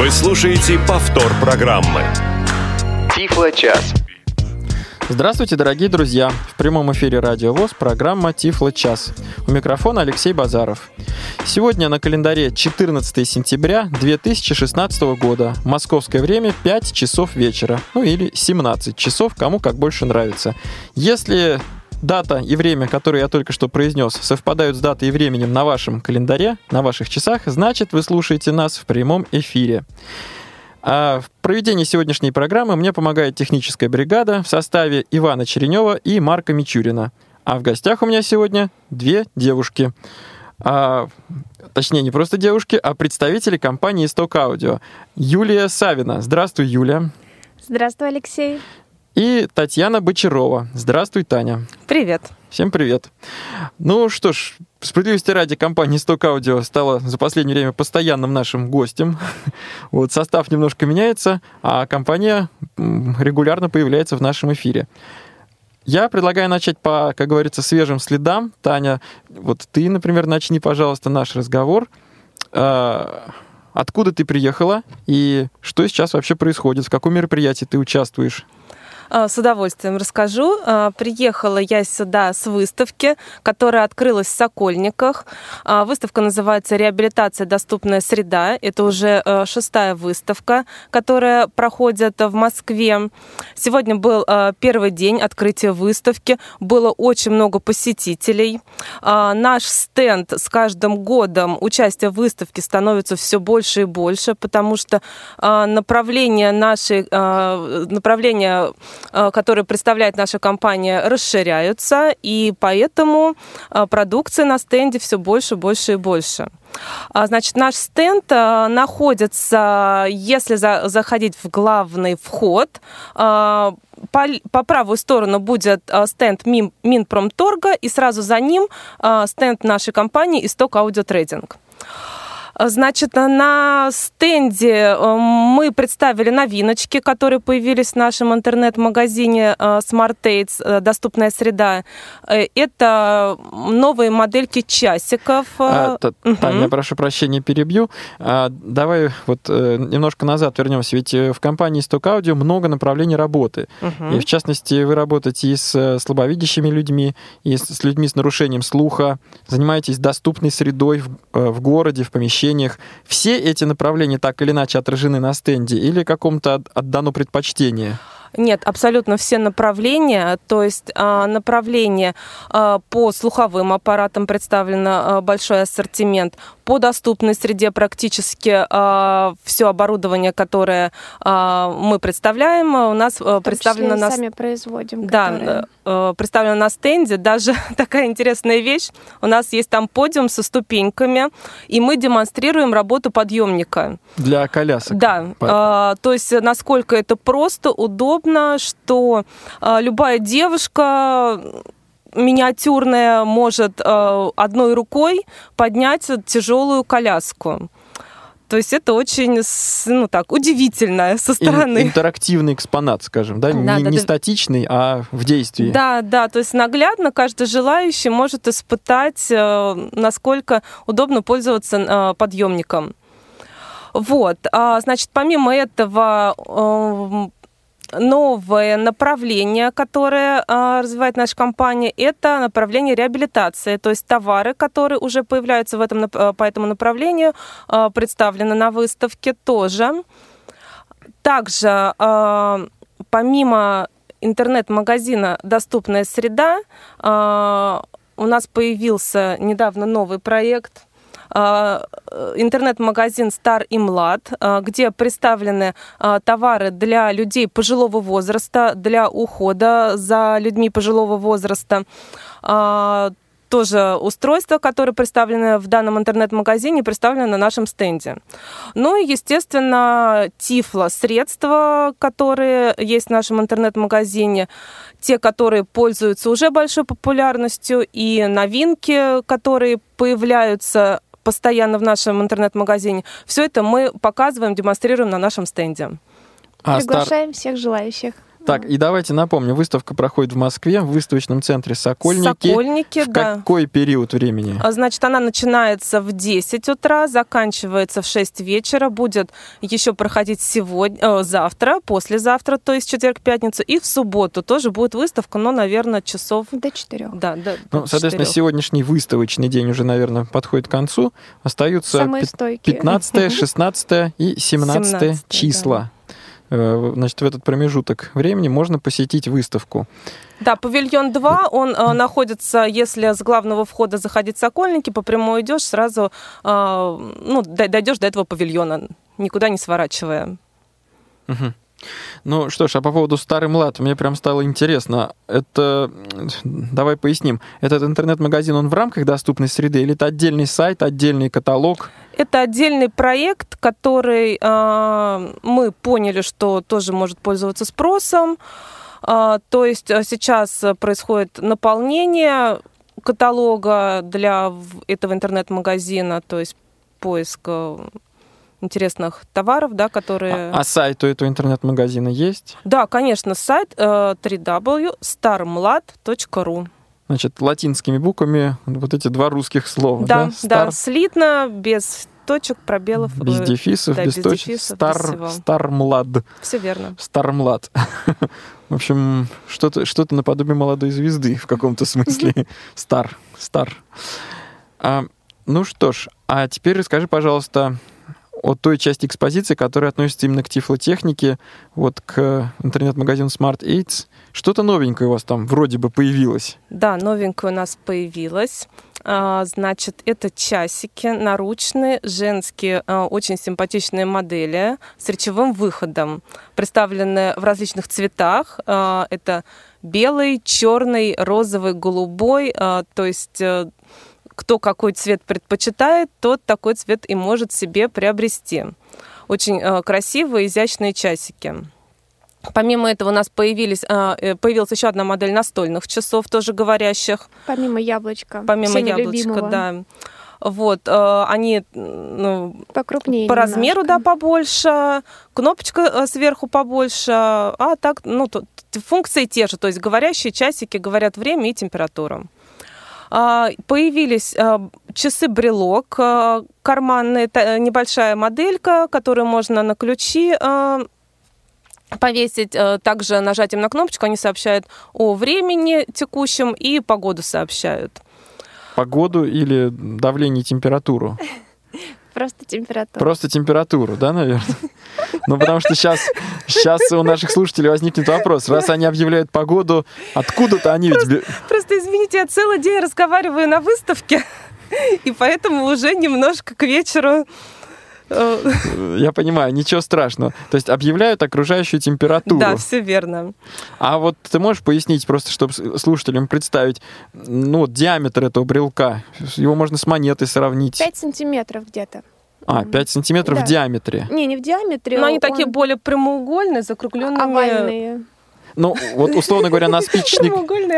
Вы слушаете повтор программы. Тифло-час. Здравствуйте, дорогие друзья! В прямом эфире Радио ВОЗ программа «Тифло час». У микрофона Алексей Базаров. Сегодня на календаре 14 сентября 2016 года. Московское время 5 часов вечера. Ну или 17 часов, кому как больше нравится. Если дата и время, которые я только что произнес, совпадают с датой и временем на вашем календаре, на ваших часах, значит, вы слушаете нас в прямом эфире. А в проведении сегодняшней программы мне помогает техническая бригада в составе Ивана Черенева и Марка Мичурина. А в гостях у меня сегодня две девушки. А, точнее, не просто девушки, а представители компании «Исток Аудио». Юлия Савина. Здравствуй, Юля. Здравствуй, Алексей. И Татьяна Бочарова. Здравствуй, Таня. Привет. Всем привет. Ну что ж, справедливости ради, компания Stock Audio стала за последнее время постоянным нашим гостем. Вот состав немножко меняется, а компания регулярно появляется в нашем эфире. Я предлагаю начать по, как говорится, свежим следам. Таня, вот ты, например, начни, пожалуйста, наш разговор. А, откуда ты приехала и что сейчас вообще происходит? В каком мероприятии ты участвуешь? А, с удовольствием расскажу. А, приехала я сюда с выставки, которая открылась в Сокольниках. А, выставка называется «Реабилитация. Доступная среда». Это уже шестая выставка, которая проходит в Москве. Сегодня был первый день открытия выставки. Было очень много посетителей. Наш стенд с каждым годом участие в выставке становится все больше и больше, потому что направление нашей направление Э, которые представляет наша компания, расширяются, и поэтому э, продукция на стенде все больше, больше и больше. А, значит, наш стенд э, находится, если за, заходить в главный вход, по, по правую сторону будет стенд Мин, Минпромторга, и сразу за ним стенд нашей компании «Исток Аудиотрейдинг». Значит, на стенде э, мы представили новиночки, которые появились в нашем интернет-магазине э, Smart Aids, э, доступная среда. Это новые модельки часиков. А, угу. Таня, прошу прощения, перебью. А, давай вот немножко назад вернемся. Ведь в компании Stock Audio много направлений работы. Угу. И в частности, вы работаете и с слабовидящими людьми, и с людьми с нарушением слуха, занимаетесь доступной средой в, в городе, в помещении помещениях. Все эти направления так или иначе отражены на стенде или какому-то отдано предпочтение? Нет, абсолютно все направления. То есть а, направление а, по слуховым аппаратам представлено а, большой ассортимент. По доступной среде практически все оборудование, которое мы представляем, у нас представлено на... сами производим. Да, которые... Э, представлено на стенде. Даже такая интересная вещь. У нас есть там подиум со ступеньками, и мы демонстрируем работу подъемника. Для колясок? Да. По... То есть насколько это просто, удобно, что э, любая девушка миниатюрная может э, одной рукой поднять тяжелую коляску. То есть это очень, ну так, удивительно со стороны. Интерактивный экспонат, скажем, да? да не, да, не да. статичный, а в действии. Да, да, то есть наглядно каждый желающий может испытать, э, насколько удобно пользоваться подъемником. Вот, а, значит, помимо этого новое направление, которое а, развивает наша компания, это направление реабилитации, то есть товары, которые уже появляются в этом, по этому направлению, а, представлены на выставке тоже. Также а, помимо интернет-магазина «Доступная среда», у нас появился недавно новый проект – а, интернет-магазин «Стар и Млад», а, где представлены а, товары для людей пожилого возраста, для ухода за людьми пожилого возраста тоже устройства, которые представлены в данном интернет-магазине, представлены на нашем стенде. Ну и, естественно, Тифло средства, которые есть в нашем интернет-магазине, те, которые пользуются уже большой популярностью, и новинки, которые появляются постоянно в нашем интернет-магазине. Все это мы показываем, демонстрируем на нашем стенде. А Приглашаем стар... всех желающих. Так, и давайте напомню, выставка проходит в Москве, в выставочном центре Сокольники. Сокольники, в да. какой период времени? А, Значит, она начинается в 10 утра, заканчивается в 6 вечера, будет еще проходить сегодня, э, завтра, послезавтра, то есть четверг, пятницу, и в субботу тоже будет выставка, но, наверное, часов... До четырех. Да, да, Ну, соответственно, 4. сегодняшний выставочный день уже, наверное, подходит к концу. Остаются Самые стойкие. 15, 16 и 17 17, числа. Э, Значит, в этот промежуток времени можно посетить выставку. Да, павильон 2, он э, находится, если с главного входа заходить в Сокольники, по прямой идешь, сразу э, ну, дойдешь до этого павильона, никуда не сворачивая. Мгм. Ну что ж, а по поводу Старый Млад, мне прям стало интересно. Это, давай поясним, этот интернет-магазин, он в рамках доступной среды или это отдельный сайт, отдельный каталог? Это отдельный проект, который э, мы поняли, что тоже может пользоваться спросом. А, то есть э, сейчас э, происходит наполнение каталога для этого интернет-магазина, то есть поиск э, интересных товаров, да, которые... А, а сайт у этого интернет-магазина есть? Да, конечно, сайт э, www.starmlad.ru. Значит, латинскими буквами вот эти два русских слова. Да, Да, да, Стар- слитно, без точек, пробелов. без э, дефисов, да, без, без точек. дефисов, Стар. Стармлад. Все верно. Стармлад. В общем, что-то что наподобие молодой звезды в каком-то смысле. Стар, стар. А, ну что ж, а теперь расскажи, пожалуйста, о той части экспозиции, которая относится именно к тифлотехнике, вот к интернет-магазину Smart Aids. Что-то новенькое у вас там вроде бы появилось. Да, новенькое у нас появилось. А, Значит, это часики наручные, женские, а, очень симпатичные модели с речевым выходом, представлены в различных цветах. А, Это белый, черный, розовый, голубой. То есть э, кто какой цвет предпочитает, тот такой цвет и может себе приобрести. Очень э, красивые, изящные часики. Помимо этого у нас появились, а, э, появилась еще одна модель настольных часов, тоже говорящих, Помимо яблочка. помимо всеми яблочка, любимого. да. Вот, э, они ну, Покрупнее по размеру, да, немножко. побольше, кнопочка сверху побольше, а так, ну, функции те же, то есть говорящие часики говорят время и температуру. А, Появились а, часы-брелок, а, карманные, небольшая моделька, которую можно на ключи повесить. Также нажатием на кнопочку они сообщают о времени текущем и погоду сообщают. Погоду или давление и температуру? Просто температура. Просто температуру, да, наверное? Ну, потому что сейчас, сейчас у наших слушателей возникнет вопрос. Раз они объявляют погоду, откуда-то они ведь... бе- Просто извините, я целый день разговариваю на выставке, и поэтому уже немножко к вечеру э, Я понимаю, ничего страшного. То есть объявляют окружающую температуру. Да, все верно. А вот ты можешь пояснить, просто чтобы слушателям представить, ну, вот диаметр этого брелка? Его можно с монетой сравнить. 5 сантиметров где-то. А, 5 сантиметров Да. в диаметре. Не, не в диаметре. Но они он такие более прямоугольные, закругленными. овальные. Ну, вот, условно говоря, на спичечный,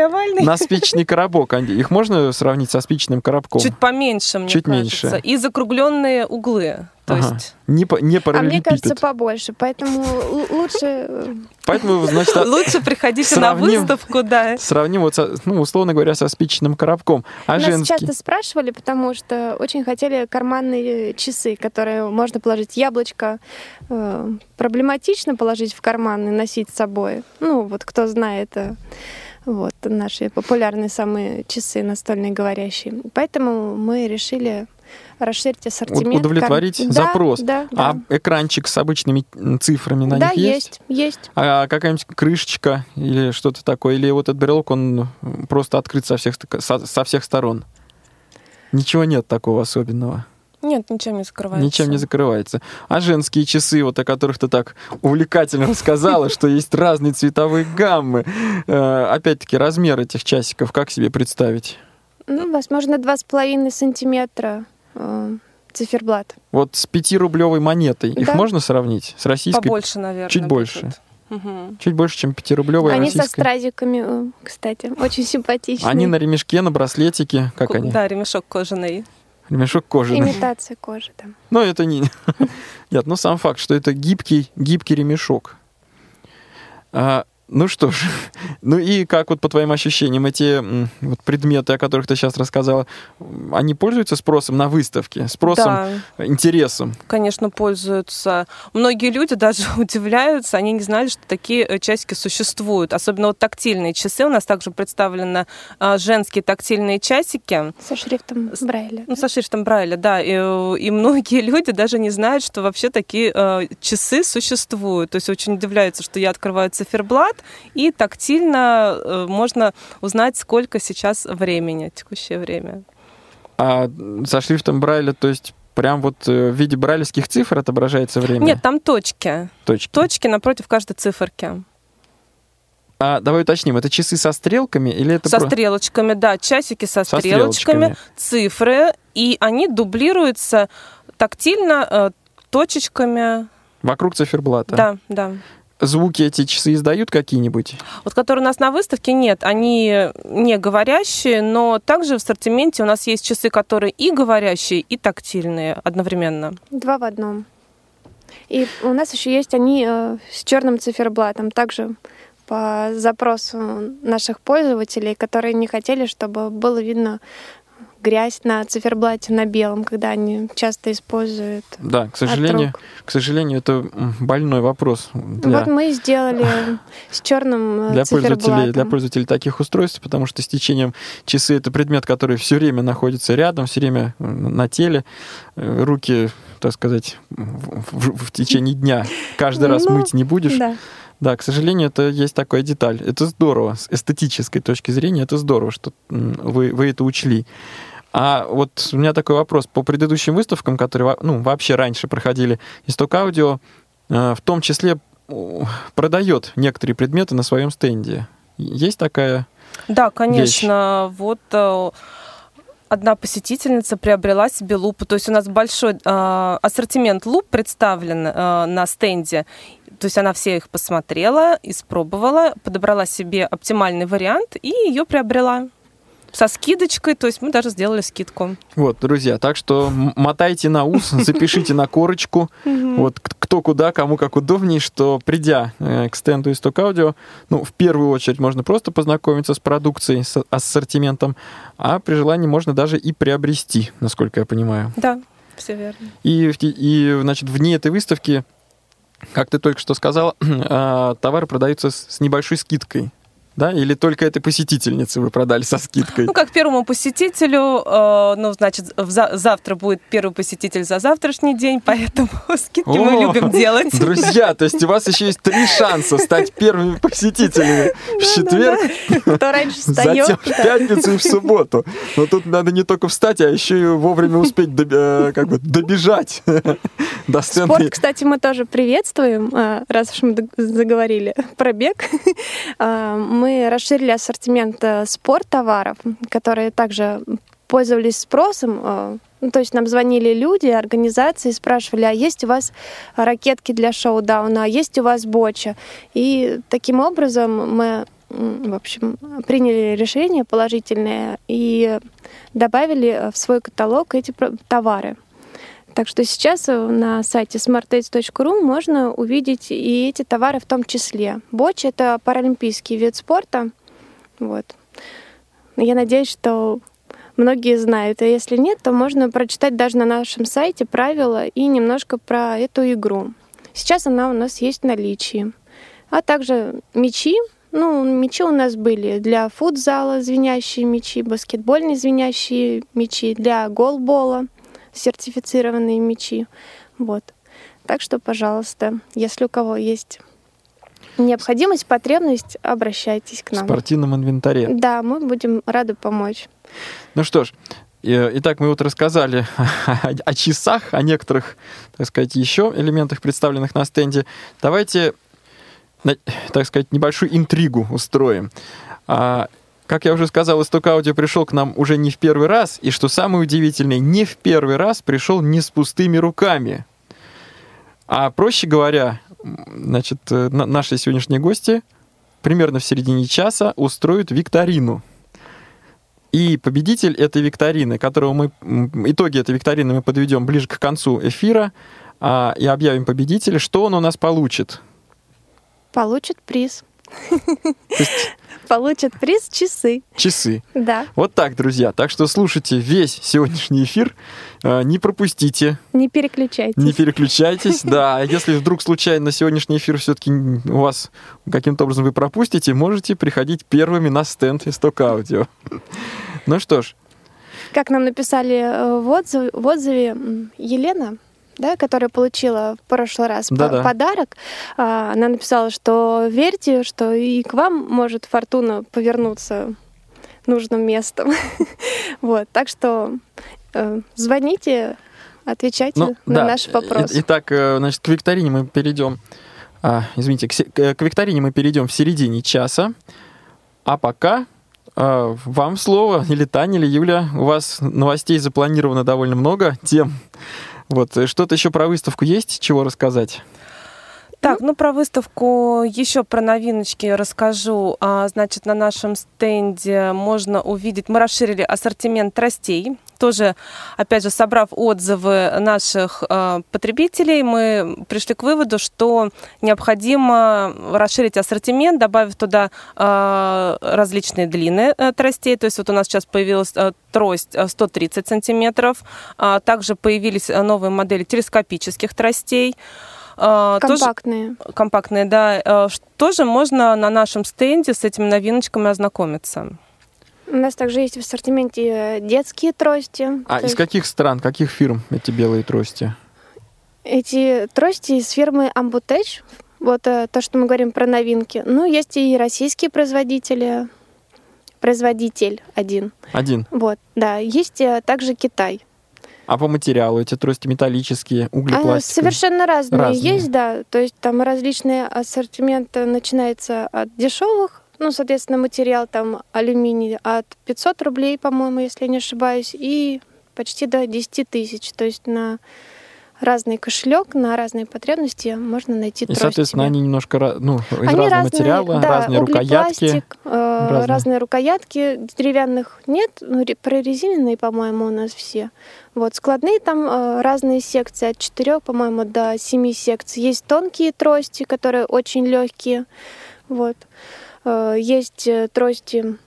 овальные. на спичечный коробок. они- Их можно сравнить со спичечным коробком? Чуть поменьше, мне Чуть кажется. меньше. И закругленные углы. То Ага. есть Не, по- не А мне кажется, побольше. Поэтому лучше... э, Поэтому, значит, а- лучше приходите на выставку, да. сравним, вот, ну, условно говоря, со спичечным коробком. А Нас женский? часто спрашивали, потому что очень хотели карманные часы, которые можно положить яблочко. Э, Проблематично положить в карман и носить с собой. Ну, вот кто знает, э, вот наши популярные самые часы настольные говорящие. Поэтому мы решили расширить ассортимент. удовлетворить Да, запрос. Да, А да. экранчик с обычными цифрами на да, них есть? есть, есть. А какая-нибудь крышечка или что-то такое? Или вот этот брелок, он просто открыт со всех, со, со всех сторон? Ничего нет такого особенного. Нет, ничем не закрывается. Ничем не закрывается. А женские часы, вот о которых ты так увлекательно рассказала, что есть разные цветовые гаммы. Э, Опять-таки, размер этих часиков, как себе представить? Ну, возможно, два с половиной сантиметра циферблат. Вот с пятирублевой монетой их Да. можно сравнить с российской? Побольше, наверное. Чуть будет. больше. Мгм. Чуть больше, чем пятирублевая Они со российская. стразиками, э, кстати, очень симпатичные. Они на ремешке, на браслетике, как Ко- они? Да, ремешок кожаный. Ремешок кожаный. Имитация кожи там. Но это не... Нет, ну сам факт, что это гибкий, гибкий ремешок. А, Ну что ж, ну и как вот по твоим ощущениям эти вот предметы, о которых ты сейчас рассказала, они пользуются спросом на выставке, спросом, Да, интересом? конечно, пользуются. Многие люди даже удивляются, они не знали, что такие э, часики существуют. Особенно вот тактильные часы. У нас также представлены а, женские тактильные часики. Со шрифтом Брайля. Ну, со шрифтом Брайля, да. И, э, и многие люди даже не знают, что вообще такие э, часы существуют. То есть очень удивляются, что я открываю циферблат, и тактильно э, можно узнать, сколько сейчас времени, текущее время. А со шрифтом Брайля, то есть прям вот э, в виде брайлевских цифр отображается время? Нет, там точки. точки. Точки напротив каждой циферки. А давай уточним, это часы со стрелками или это со про- стрелочками, да, часики со, со стрелочками, цифры, и они дублируются тактильно э, точечками. Вокруг циферблата. Да, да. Звуки эти часы издают какие-нибудь? Вот которые у нас на выставке нет, они не говорящие, но также в ассортименте у нас есть часы, которые и говорящие, и тактильные одновременно. Два в одном. И у нас еще есть они э, с черным циферблатом, также по запросу наших пользователей, которые не хотели, чтобы было видно грязь на циферблате на белом, когда они часто используют. Да, к от сожалению, рук. к сожалению, это больной вопрос для, Вот мы и сделали с черным для пользователей, для пользователей таких устройств, потому что с течением часы это предмет, который все время находится рядом, все время э, на теле, Э, руки, так сказать, в, в- в течение дня каждый раз Ну, мыть не будешь. Да. Да, к сожалению, это есть такая деталь. Это здорово. С эстетической точки зрения это здорово, что вы, вы это учли. А вот у меня такой вопрос. По предыдущим выставкам, которые ну, вообще раньше проходили, Исток Аудио э, в том числе продает некоторые предметы на своем стенде. Есть такая... Да, конечно. Вот э, одна посетительница приобрела себе лупу. То есть у нас большой э, ассортимент луп представлен э, на стенде. То есть она все их посмотрела, испробовала, подобрала себе оптимальный вариант и ее приобрела со скидочкой. То есть мы даже сделали скидку. Вот, друзья, так что мотайте на ус, запишите на корочку, вот кто куда, кому как удобней, что придя э, к стенду Исток Аудио, ну, в первую очередь можно просто познакомиться с продукцией, с ассортиментом, а при желании можно даже и приобрести, насколько я понимаю. Да, все верно. И, и значит, вне этой выставки, как ты только что сказал, а, товары продаются с небольшой скидкой. Да? Или только этой посетительнице вы продали со скидкой? Ну, как первому посетителю, э, ну, значит, за- завтра будет первый посетитель за завтрашний день, поэтому скидки мы любим делать. Друзья, то есть у вас еще есть три шанса стать первыми посетителями в четверг, Кто раньше встает, затем в пятницу и в субботу. Но тут надо не только встать, а еще и вовремя успеть э, как бы добежать до Спорт, стенда. кстати, мы тоже приветствуем, а, раз уж мы заговорили про бег. А, Мы расширили ассортимент э, спорттоваров, которые также пользовались спросом. а, ну, То есть нам звонили люди, организации, спрашивали, а есть у вас ракетки для шоу-дауна, а есть у вас боча? И таким образом мы, в общем, приняли решение положительное и добавили в свой каталог эти товары. Так что сейчас э, на сайте smartates.ru можно увидеть и эти товары в том числе. Боч — это паралимпийский вид спорта. Вот. Я надеюсь, что многие знают. А если нет, то можно прочитать даже на нашем сайте правила и немножко про эту игру. Сейчас она у нас есть в наличии. А также мячи. Ну, мячи у нас были для футзала звенящие мячи, баскетбольные звенящие мячи, для голбола сертифицированные мячи. Вот. Так что, пожалуйста, если у кого есть необходимость, потребность, обращайтесь к В нам. спортивном инвентаре. Да, мы будем рады помочь. Ну что ж, э, итак, мы вот рассказали о, часах, о некоторых, так сказать, еще элементах, представленных на стенде. Давайте, так сказать, небольшую интригу устроим. Как я уже сказал, Исток Аудио пришел к нам уже не в первый раз, и что самое удивительное, не в первый раз пришел не с пустыми руками. А проще говоря, значит, э, на- наши сегодняшние гости примерно в середине часа устроят викторину. И победитель этой викторины, которого мы итоги этой викторины мы подведем ближе к концу эфира а, и объявим победителя, что он у нас получит. Получит приз. Получат приз часы. Часы. Да. Вот так, друзья. Так что слушайте весь сегодняшний эфир. Э, Не пропустите, Не переключайтесь. не переключайтесь. Да, а если вдруг случайно сегодняшний эфир все-таки у вас каким-то образом вы пропустите, можете приходить первыми на стенд Исток Аудио. Ну что ж, Как нам написали э, в отзыве, в отзыве Елена, да, которая получила в прошлый раз по- Да-да. подарок, а, она написала, что верьте, что и к вам может фортуна повернуться нужным местом. Вот, так что э, звоните, отвечайте ну на да. наш вопрос. И- Итак, э, значит, к викторине мы перейдем. а, извините, к- к викторине мы перейдем в середине часа. А пока э, вам слово, или Таня, или Юля. У вас новостей запланировано довольно много тем. Вот, э, что-то еще про выставку есть, чего рассказать? Так, ну про выставку еще про новиночки расскажу. А, значит, на нашем стенде можно увидеть, мы расширили ассортимент тростей. Тоже, опять же, собрав отзывы наших э, потребителей, мы пришли к выводу, что необходимо расширить ассортимент, добавив туда э, различные длины э, тростей. То есть вот у нас сейчас появилась э, трость э, 130 сантиметров. А также появились э, новые модели телескопических тростей. А, тоже- Компактные. компактные, да. Ш- Тоже можно на нашем стенде с этими новиночками ознакомиться. У нас также есть в ассортименте э, детские трости. А из есть каких стран, каких фирм эти белые трости? Эти трости из фирмы Ambutech. Вот э, то, что мы говорим про новинки. Ну, есть и российские производители. Производитель один. Один. Вот, да. Есть э, также Китай. А по материалу эти трости металлические, углепластиковые? совершенно разные, Разные. есть, да. То есть там различный ассортимент начинается от дешевых, ну, соответственно, материал там алюминий от 500 рублей, по-моему, если я не ошибаюсь, и почти до 10 тысяч. То есть на разный кошелек, на разные потребности можно найти И, соответственно, себе. они немножко ну, из Они разного разные, материала, да, разные рукоятки. э, разные. разные рукоятки. Деревянных нет, ну, ре- прорезиненные, по-моему, у нас все. Вот, складные там э, разные секции, от 4, по-моему, до 7 секций. Есть тонкие трости, которые очень легкие. Вот. Э, Есть э, трости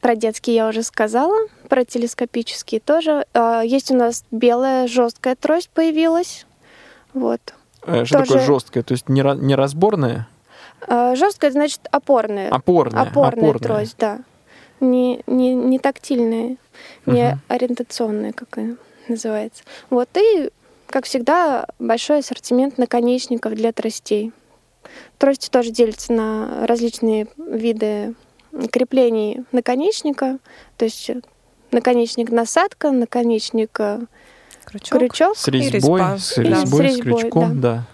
про детские я уже сказала, про телескопические тоже. Э, Есть у нас белая жесткая трость появилась. Вот. Э, Что такое тоже- жесткое? То есть не, ра- не разборное, Жесткая, значит, опорная. опорное. Опорная трость, да. Не, не, не тактильная, не Мгм. ориентационная, как она называется. Вот, и, как всегда, большой ассортимент наконечников для тростей. Трости тоже делятся на различные виды креплений наконечника. То есть наконечник насадка, наконечник э, Крючок. крючок, С И резьбой, резьба. с Да. резьбой, С с, крючком, да.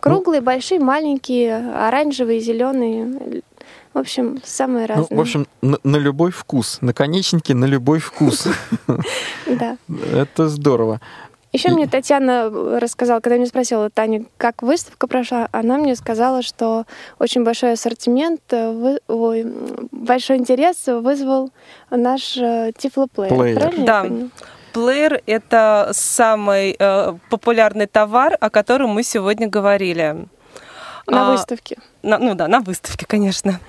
круглые, большие, маленькие, оранжевые, зеленые. В общем, самые разные. Ну, в общем, на, на любой вкус. Наконечники на любой вкус. да. Это здорово. Еще мне Татьяна рассказала, когда меня спросила Таня, как выставка прошла, она мне сказала, что очень большой ассортимент, э, вы- ой, большой интерес вызвал наш э, тифлоплеер. Плеер. Правильно Да. Плеер — это самый э, популярный товар, о котором мы сегодня говорили. На А, выставке. на- ну да, на выставке, конечно.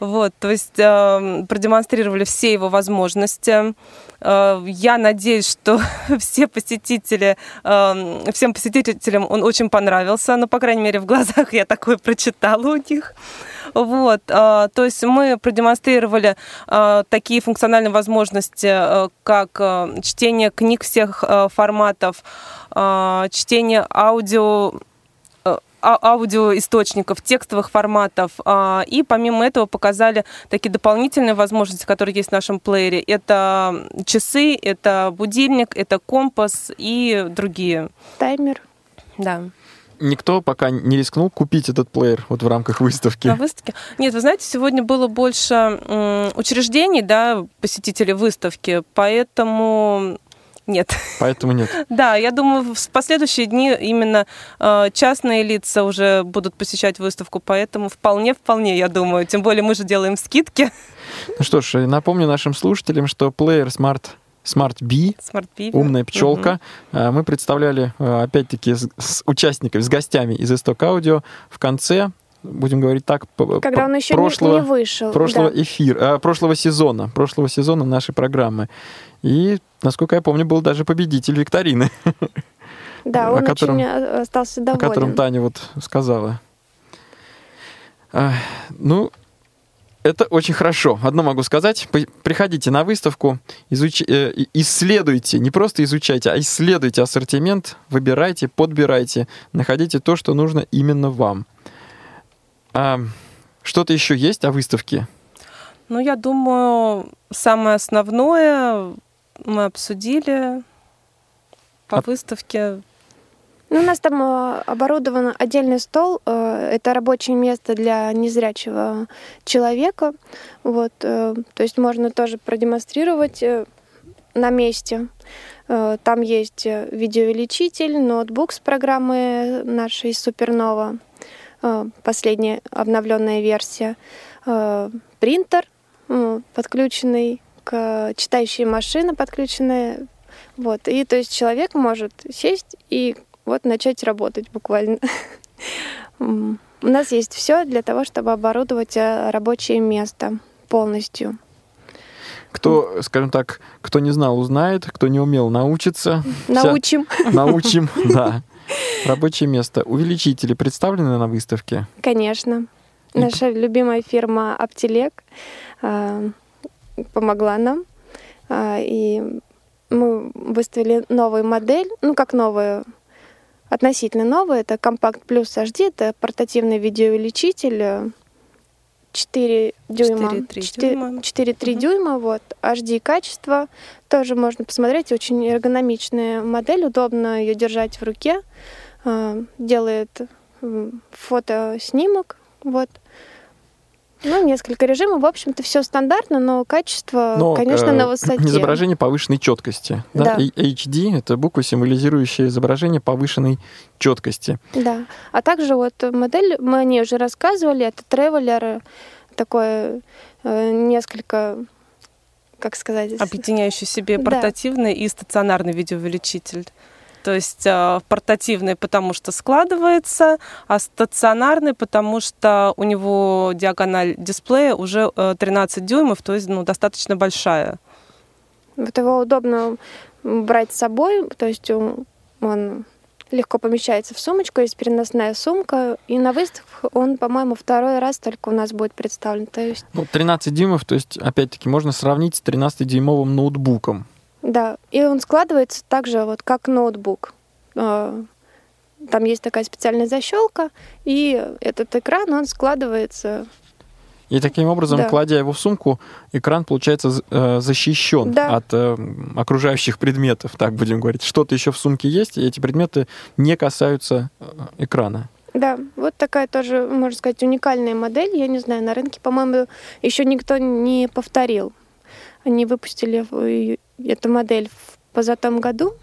Вот, то есть э, продемонстрировали все его возможности. Э, я надеюсь, что все посетители, э, всем посетителям он очень понравился. Ну, по крайней мере, в глазах я такое прочитала у них. Вот, э, то есть мы продемонстрировали э, такие функциональные возможности, э, как чтение книг всех форматов, чтение аудио аудиоисточников, текстовых форматов. а, И помимо этого показали такие дополнительные возможности, которые есть в нашем плеере. Это часы, это будильник, это компас и другие. Таймер. Да. Никто пока не рискнул купить этот плеер вот в рамках выставки. На выставке? Нет, вы знаете, сегодня было больше м, учреждений, да, посетителей выставки, поэтому нет. Поэтому нет. Да, я думаю, в последующие дни именно э, частные лица уже будут посещать выставку, поэтому вполне-вполне, я думаю. Тем более мы же делаем скидки. Ну что ж, напомню нашим слушателям, что плеер Smart, Smart B Smart Beaver. Умная пчелка. Э, Мы представляли, э, опять-таки, с, с участниками, с гостями из Исток Аудио. В конце будем говорить так, Когда он еще прошлого, не, вышел. прошлого да. эфира, прошлого сезона, прошлого сезона нашей программы. И, насколько я помню, был даже победитель викторины, Да, о он котором- очень э, остался о доволен. котором Таня вот сказала. Ну, это очень хорошо. Одно могу сказать. Приходите на выставку, изуч- э, исследуйте, не просто изучайте, а исследуйте ассортимент, выбирайте, подбирайте, находите то, что нужно именно вам. А, что-то еще есть о выставке? Ну, я думаю, самое основное мы обсудили по А- выставке. Ну, у нас там э, оборудован отдельный стол. э, Это рабочее место для незрячего человека. Вот, э, то есть можно тоже продемонстрировать э, на месте. Э, Там есть видеоувеличитель, ноутбук с программы нашей Супернова, последняя обновленная версия, э, принтер э, подключенный к читающей машине подключенная. Вот. И то есть человек может сесть и вот начать работать буквально. У нас есть все для того, чтобы оборудовать э, рабочее место полностью. Кто, скажем так, кто не знал, узнает, кто не умел, научится. Вся- Научим, Научим, да. Рабочее место. Увеличители представлены на выставке. конечно. Наша любимая фирма Аптелек э, помогла нам. А, И мы выставили новую модель, ну как новую, относительно новую. Это Compact Plus HD, это портативный видеоувеличитель. Э, 4 дюйма. 4,3 4 дюйма. 4,3 Мгм. дюйма, вот. HD качество тоже можно посмотреть. Очень эргономичная модель, удобно ее держать в руке. А, Делает фотоснимок, вот. Ну, несколько режимов. В общем-то, все стандартно, но качество, Но, конечно, э, на высоте. Изображение повышенной четкости. Да? Да. HD — это буква, символизирующая изображение повышенной четкости. Да. А также вот модель, мы о ней уже рассказывали, это тревелер, такое э, несколько, как сказать... объединяющий в себе Да. портативный и стационарный видеоувеличитель. То есть э, портативный, потому что складывается, а стационарный, потому что у него диагональ дисплея уже э, 13 дюймов, то есть ну, достаточно большая. Вот его удобно брать с собой, то есть он, он легко помещается в сумочку, есть переносная сумка, и на выставках он, по-моему, второй раз только у нас будет представлен. То есть, Ну, 13 дюймов, то есть, опять-таки, можно сравнить с 13-дюймовым ноутбуком. Да, и он складывается также вот как ноутбук. Э, Там есть такая специальная защелка, и этот экран, он складывается. И таким образом, Да. кладя его в сумку, экран, получается, э, защищен Да. от э, окружающих предметов, так будем говорить. Что-то еще в сумке есть, и эти предметы не касаются э, экрана. Да, вот такая тоже, можно сказать, уникальная модель. Я не знаю, на рынке, по-моему, еще никто не повторил. Они выпустили эту модель в позатом году.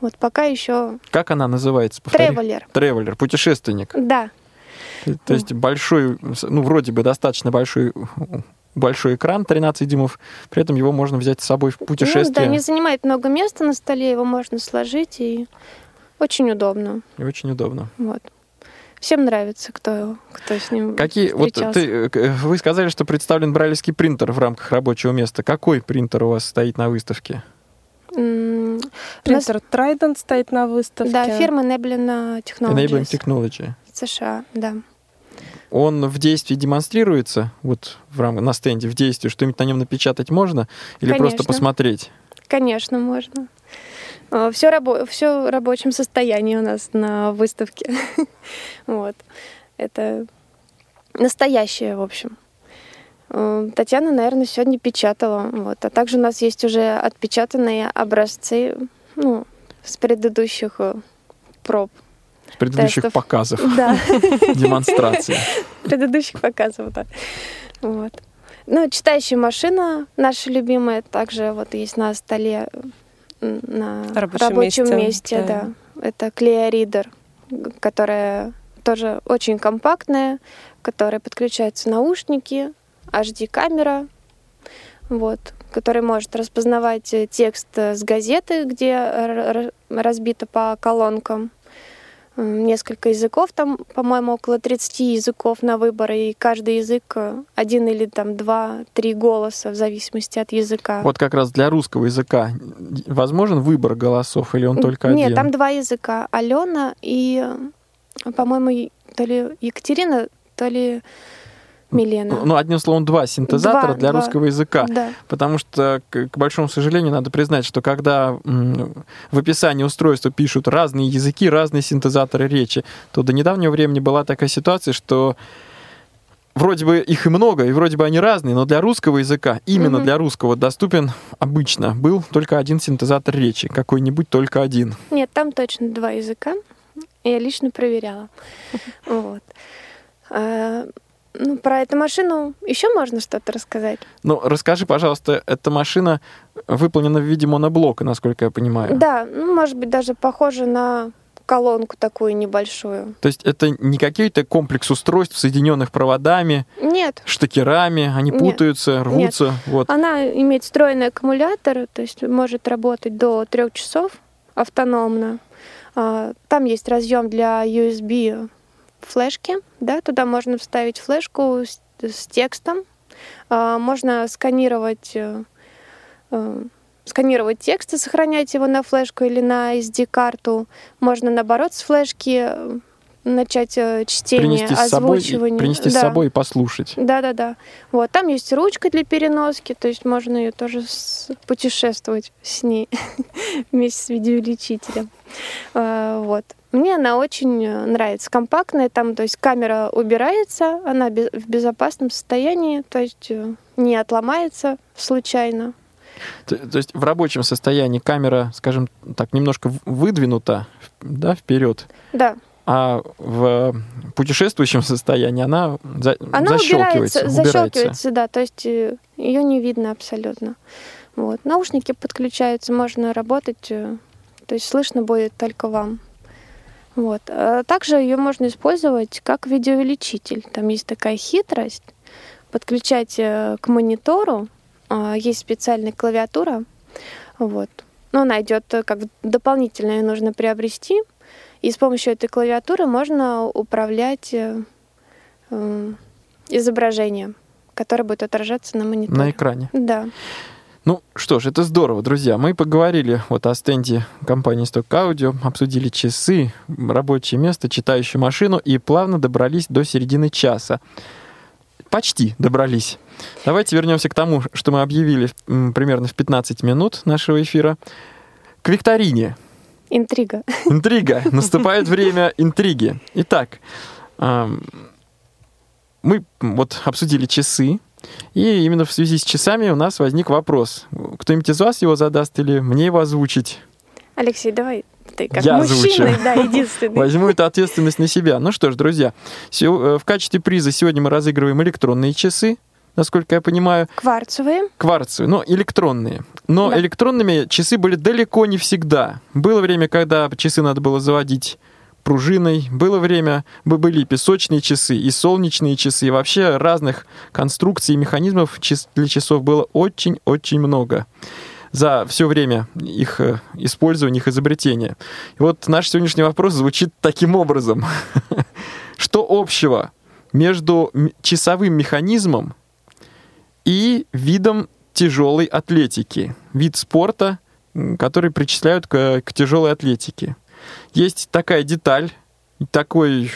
Вот пока еще Как она называется? Повтори. тревелер. Тревелер, путешественник. Да, То- То есть большой, ну, вроде бы достаточно большой большой экран 13 дюймов, при этом его можно взять с собой в Ну, путешествие. да, не занимает много места на столе, его можно сложить и очень удобно. И очень удобно. Вот. Всем нравится, кто, кто с ним Какие, вот ты, э, вы сказали, что представлен брайлевский принтер в рамках рабочего места. Какой принтер у вас стоит на выставке? Нас- Принтер Trident стоит на выставке. Да, фирма Enabling Technologies. Enabling Technology. США, да. Он в действии демонстрируется, вот в рам- на стенде в действии, что-нибудь на нем напечатать можно или просто Конечно. посмотреть? Конечно, можно. Все, рабо- все в рабочем состоянии у нас на выставке. Вот. Это настоящее, в общем. Э, Татьяна, наверное, сегодня печатала. Вот. А также у нас есть уже отпечатанные образцы ну, с предыдущих э, проб. С предыдущих Тестов. показов, Да, демонстрации. предыдущих показов, да. Вот. Ну, читающая машина наша любимая, также вот есть на столе на Рабочем рабочем, месте, месте, да. да. Это Reader, г- которая тоже очень компактная, к которой подключаются наушники, HD-камера, вот, который может распознавать э, текст э, с газеты, где разбито по колонкам. Несколько языков, там, по-моему, около 30 языков на выбор, и каждый язык э, один или там два-три голоса в зависимости от языка. Вот как раз для русского языка возможен выбор голосов или он только Нет, один? там два языка. Алена и, э, по-моему, то ли Екатерина, то ли Милена. Ну, одним словом, два синтезатора Два, для два. русского языка. Да. Потому что, к, к большому сожалению, надо признать, что когда в описании устройства пишут разные языки, разные синтезаторы речи, то до недавнего времени была такая ситуация, что вроде бы их и много, и вроде бы они разные, но для русского языка, именно Мгм. для русского, доступен обычно был только один синтезатор речи, какой-нибудь только один. Нет, там точно два языка. Я лично проверяла. Вот. Ну, про эту машину еще можно что-то рассказать? Ну, расскажи, пожалуйста, эта машина выполнена в виде моноблока, насколько я понимаю. Да, ну, может быть, даже похоже на колонку такую небольшую. То есть это не какой-то комплекс устройств, соединенных проводами, Нет, штекерами, они Нет. путаются, рвутся. Вот. она имеет встроенный аккумулятор, то есть может работать до трех часов автономно. А, Там есть разъем для USB флешки, да, туда можно вставить флешку с, с текстом. А, Можно сканировать, э, э, сканировать текст и сохранять его на флешку или на SD-карту. Можно, наоборот, с флешки э, начать э, чтение, принести с собой, озвучивание. принести с Да. собой и послушать. Да, да, да. Вот там есть ручка для переноски, то есть можно ее тоже с- путешествовать с ней вместе с видеоувеличителем. А, Вот. Мне она очень э, нравится. Компактная, там, то есть камера убирается, она в безопасном состоянии, то есть э, не отломается случайно. То, то есть в рабочем состоянии камера, скажем так, немножко выдвинута да, вперед, Да, а в путешествующем состоянии она, за- она защелкивается, убирается, защелкивается, да, то есть ее не видно абсолютно. Вот. Наушники подключаются, можно работать, э, то есть слышно будет только вам. Вот. А также ее можно использовать как видеоувеличитель. Там есть такая хитрость. Подключать э, к монитору. а, Есть специальная клавиатура. Вот. Но она идет э, как дополнительно, ее нужно приобрести. И с помощью этой клавиатуры можно управлять э, изображением, которое будет отражаться на мониторе. на экране. Да. Ну что ж, это здорово, друзья. Мы поговорили вот о стенде компании Stock Audio, обсудили часы, рабочее место, читающую машину и плавно добрались до середины часа. Почти добрались. Давайте вернемся к тому, что мы объявили примерно в 15 минут нашего эфира. К викторине. Интрига. Интрига. Наступает время интриги. Итак, мы вот обсудили часы, и именно в связи с часами у нас возник вопрос. Кто-нибудь из вас его задаст или мне его озвучить? Алексей, давай ты как Я мужчина, озвучу. да, единственный. Возьму эту ответственность на себя. Ну что ж, друзья, э, в качестве приза сегодня мы разыгрываем электронные часы, насколько я понимаю, Кварцевые. кварцевые, но электронные. Но Да. электронными часы были далеко не всегда. Было время, когда часы надо было заводить пружиной. Было время, бы- были песочные часы, и солнечные часы. И вообще разных конструкций и механизмов для часов было очень-очень много за все время их э, использования, их изобретения. И вот наш сегодняшний вопрос звучит таким образом. Что общего между часовым механизмом и видом тяжелой атлетики. Вид спорта, который причисляют к, к тяжелой атлетике. Есть такая деталь, такой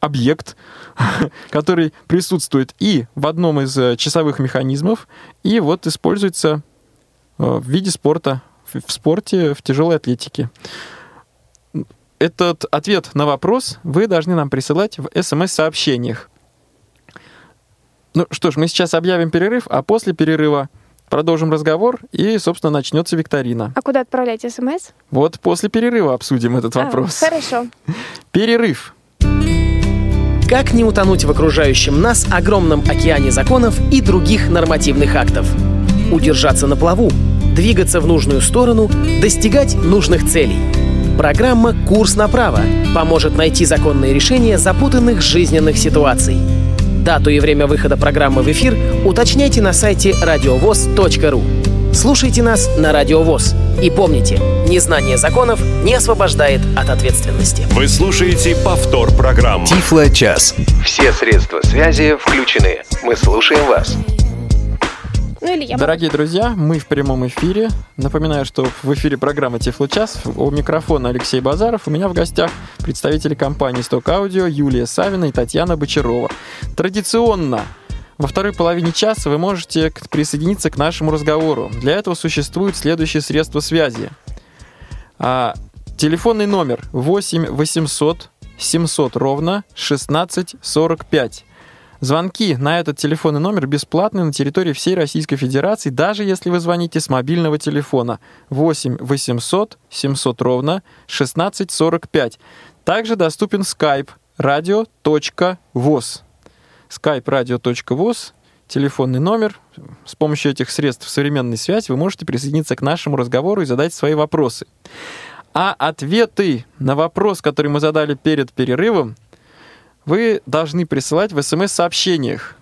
объект, который присутствует и в одном из э, часовых механизмов, и вот используется э, в виде спорта, в спорте, в тяжелой атлетике. Этот ответ на вопрос вы должны нам присылать в смс-сообщениях. Ну что ж, мы сейчас объявим перерыв, а после перерыва продолжим разговор и, собственно, начнется викторина. А куда отправлять смс? Вот после перерыва обсудим этот А, вопрос. хорошо. Перерыв. Как не утонуть в окружающем нас огромном океане законов и других нормативных актов? Удержаться на плаву, двигаться в нужную сторону, достигать нужных целей. Программа «Курс направо» поможет найти законные решения запутанных жизненных ситуаций. Дату и время выхода программы в эфир уточняйте на сайте радиовоз.ру. Слушайте нас на Радио ВОЗ. И помните, незнание законов не освобождает от ответственности. Вы слушаете повтор программы. Тифло-час. Все средства связи включены. Мы слушаем вас. Ну или я Дорогие друзья, мы в прямом эфире. Напоминаю, что в эфире программа Тифло час. У микрофона Алексей Базаров. У меня в гостях представители компании Сток Аудио Юлия Савина и Татьяна Бочарова. Традиционно во второй половине часа вы можете присоединиться к нашему разговору. Для этого существуют следующие средства связи. А, телефонный номер 8 800 700 ровно 16 45. Звонки на этот телефонный номер бесплатны на территории всей Российской Федерации, даже если вы звоните с мобильного телефона 8 800 700 ровно 16 45. Также доступен skype radio.voz. skype radio.voz, телефонный номер. С помощью этих средств современной связи вы можете присоединиться к нашему разговору и задать свои вопросы. А ответы на вопрос, который мы задали перед перерывом, вы должны присылать в смс-сообщениях.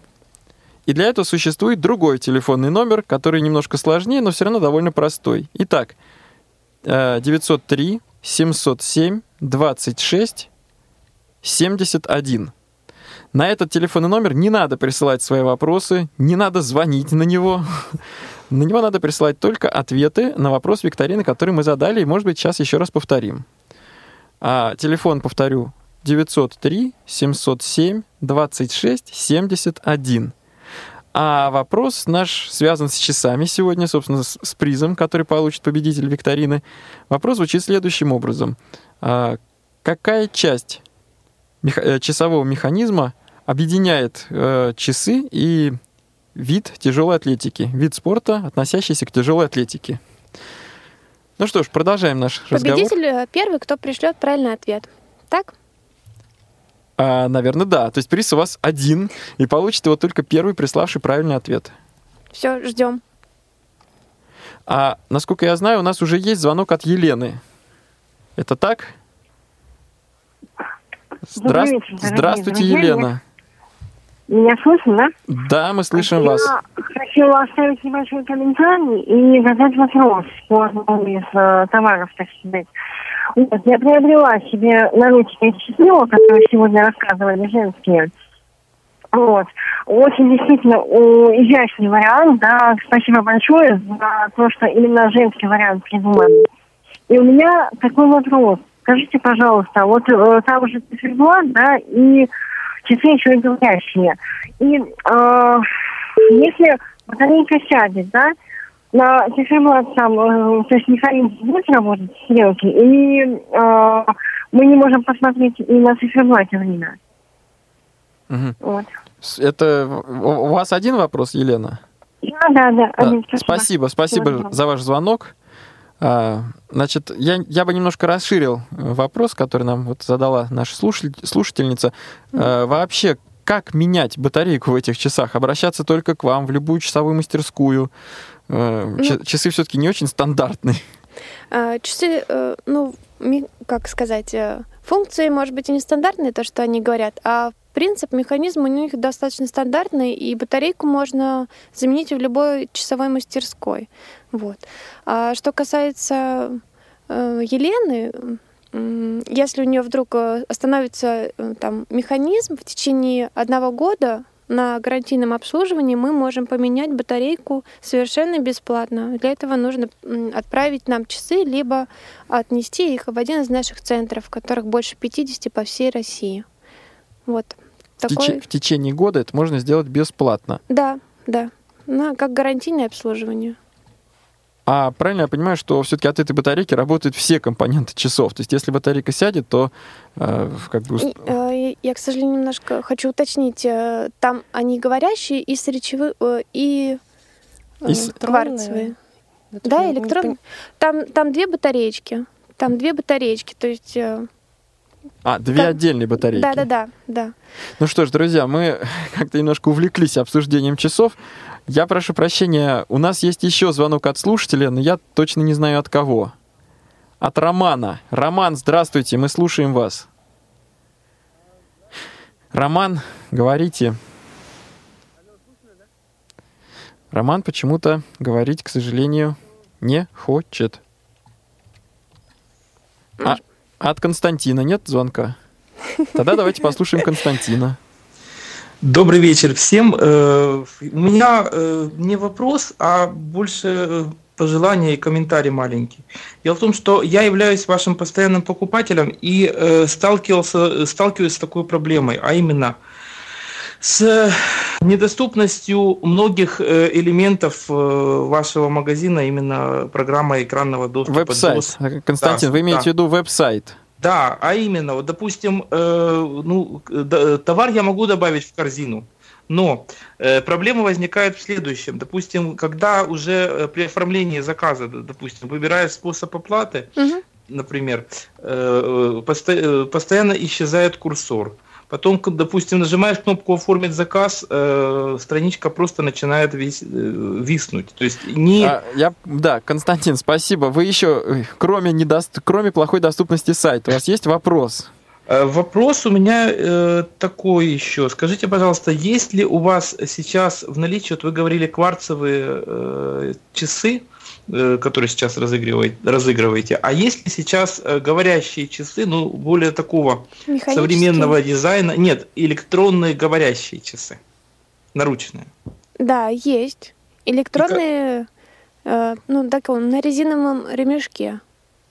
И для этого существует другой телефонный номер, который немножко сложнее, но все равно довольно простой. Итак, э, 903 707 26 71. На этот телефонный номер не надо присылать свои вопросы, не надо звонить на него. На него надо присылать только ответы на вопрос викторины, который мы задали, и, может быть, сейчас еще раз повторим. А телефон, повторю, 903 707 26 71. А вопрос наш связан с часами сегодня, собственно, с, с призом, который получит победитель викторины. Вопрос звучит следующим образом. А, какая часть меха- э, часового механизма объединяет э, часы и вид тяжелой атлетики, вид спорта, относящийся к тяжелой атлетике? Ну что ж, продолжаем наш разговор. Победитель э, первый, кто пришлет правильный ответ. Так? А, наверное, да. То есть приз у вас один, и получит его только первый, приславший правильный ответ. Все, ждем. А насколько я знаю, у нас уже есть звонок от Елены. Это так? Здра- вечер, дорогие Здравствуйте, друзья. Елена. Меня слышно, да? Да, мы слышим Я вас. хотела оставить небольшой комментарий и задать вопрос по одному из э, товаров, так сказать. Вот, я приобрела себе наручные часы, о которых сегодня рассказывали женские. Вот. Очень действительно изящный вариант, да. Спасибо большое за то, что именно женский вариант придумали. И у меня такой вопрос. Скажите, пожалуйста, вот э, там же циферблат, да, и часы еще и говорящие. И э, если батарейка сядет, да, на циферблат там, э, то есть механизм будет работать, стрелки, и э, мы не можем посмотреть и на циферблате время. Мгм. Вот. Это у вас один вопрос, Елена? Да, да, да. Да. Спасибо, спасибо Всего за ваш звонок. А, Значит, я, я бы немножко расширил э, вопрос, который нам вот задала наша слушатель- слушательница. А, Вообще, как менять батарейку в этих часах? Обращаться только к вам в любую часовую мастерскую? Э, ч- Часы все-таки не очень стандартные. А, Часы, э, ну, как сказать, э, функции, может быть, и нестандартные, то, что они говорят, а принцип, механизм у них достаточно стандартный, и батарейку можно заменить в любой часовой мастерской. Вот. А что касается Елены, если у нее вдруг э, остановится э, там механизм в течение одного года, на гарантийном обслуживании мы можем поменять батарейку совершенно бесплатно. Для этого нужно отправить нам часы, либо отнести их в один из наших центров, которых больше 50 по всей России. Вот. В, теч- Такой... в течение года это можно сделать бесплатно. Да, да. На, как гарантийное обслуживание. А правильно я понимаю, что все-таки от этой батарейки работают все компоненты часов. То есть, если батарейка сядет, то э, как бы... И, э, я, к сожалению, немножко хочу уточнить. э, Там они говорящие и с речевы... э, и, э, кварцевые. Это Да, электронные. Там, там две батареечки. Там две батареечки. То есть... э, А, две как- отдельные батарейки. Да, да, да, да. Ну что ж, друзья, мы как-то немножко увлеклись обсуждением часов. Я прошу прощения, у нас есть еще звонок от слушателя, но я точно не знаю от кого. От Романа. Роман, здравствуйте, мы слушаем вас. Роман, говорите. Роман почему-то говорить, к сожалению, не хочет. А от Константина нет звонка? Тогда давайте послушаем Константина. Добрый вечер всем. Э, У меня э, не вопрос, а больше э, пожелание и комментарий маленький. Дело в том, что я являюсь вашим постоянным покупателем и сталкивался, сталкиваюсь с такой проблемой, а именно с недоступностью многих элементов вашего магазина, именно программа экранного доступа. Веб-сайт. Константин, Да, вы имеете да. в виду веб-сайт? Да, а именно, вот, допустим, э, ну, д- товар я могу добавить в корзину, но э, проблема возникает в следующем. Допустим, когда уже э, при оформлении заказа, допустим, выбирая способ оплаты, Мгм. например, э, э, посто- э, постоянно исчезает курсор. Потом, допустим, нажимаешь кнопку «Оформить заказ», э, страничка просто начинает вис- э, виснуть. То есть не... А, я, да, Константин, спасибо. Вы еще, кроме, недост... кроме плохой доступности сайта, у вас есть вопрос? Э, Вопрос у меня э, такой еще. Скажите, пожалуйста, есть ли у вас сейчас в наличии, вот вы говорили, кварцевые э, часы, э, которые сейчас разыгрываете, разыгрываете, а есть ли сейчас э, говорящие часы, ну, более такого современного дизайна? Нет, электронные говорящие часы, наручные. Да, есть. Электронные, э, ну, так он, на резиновом ремешке.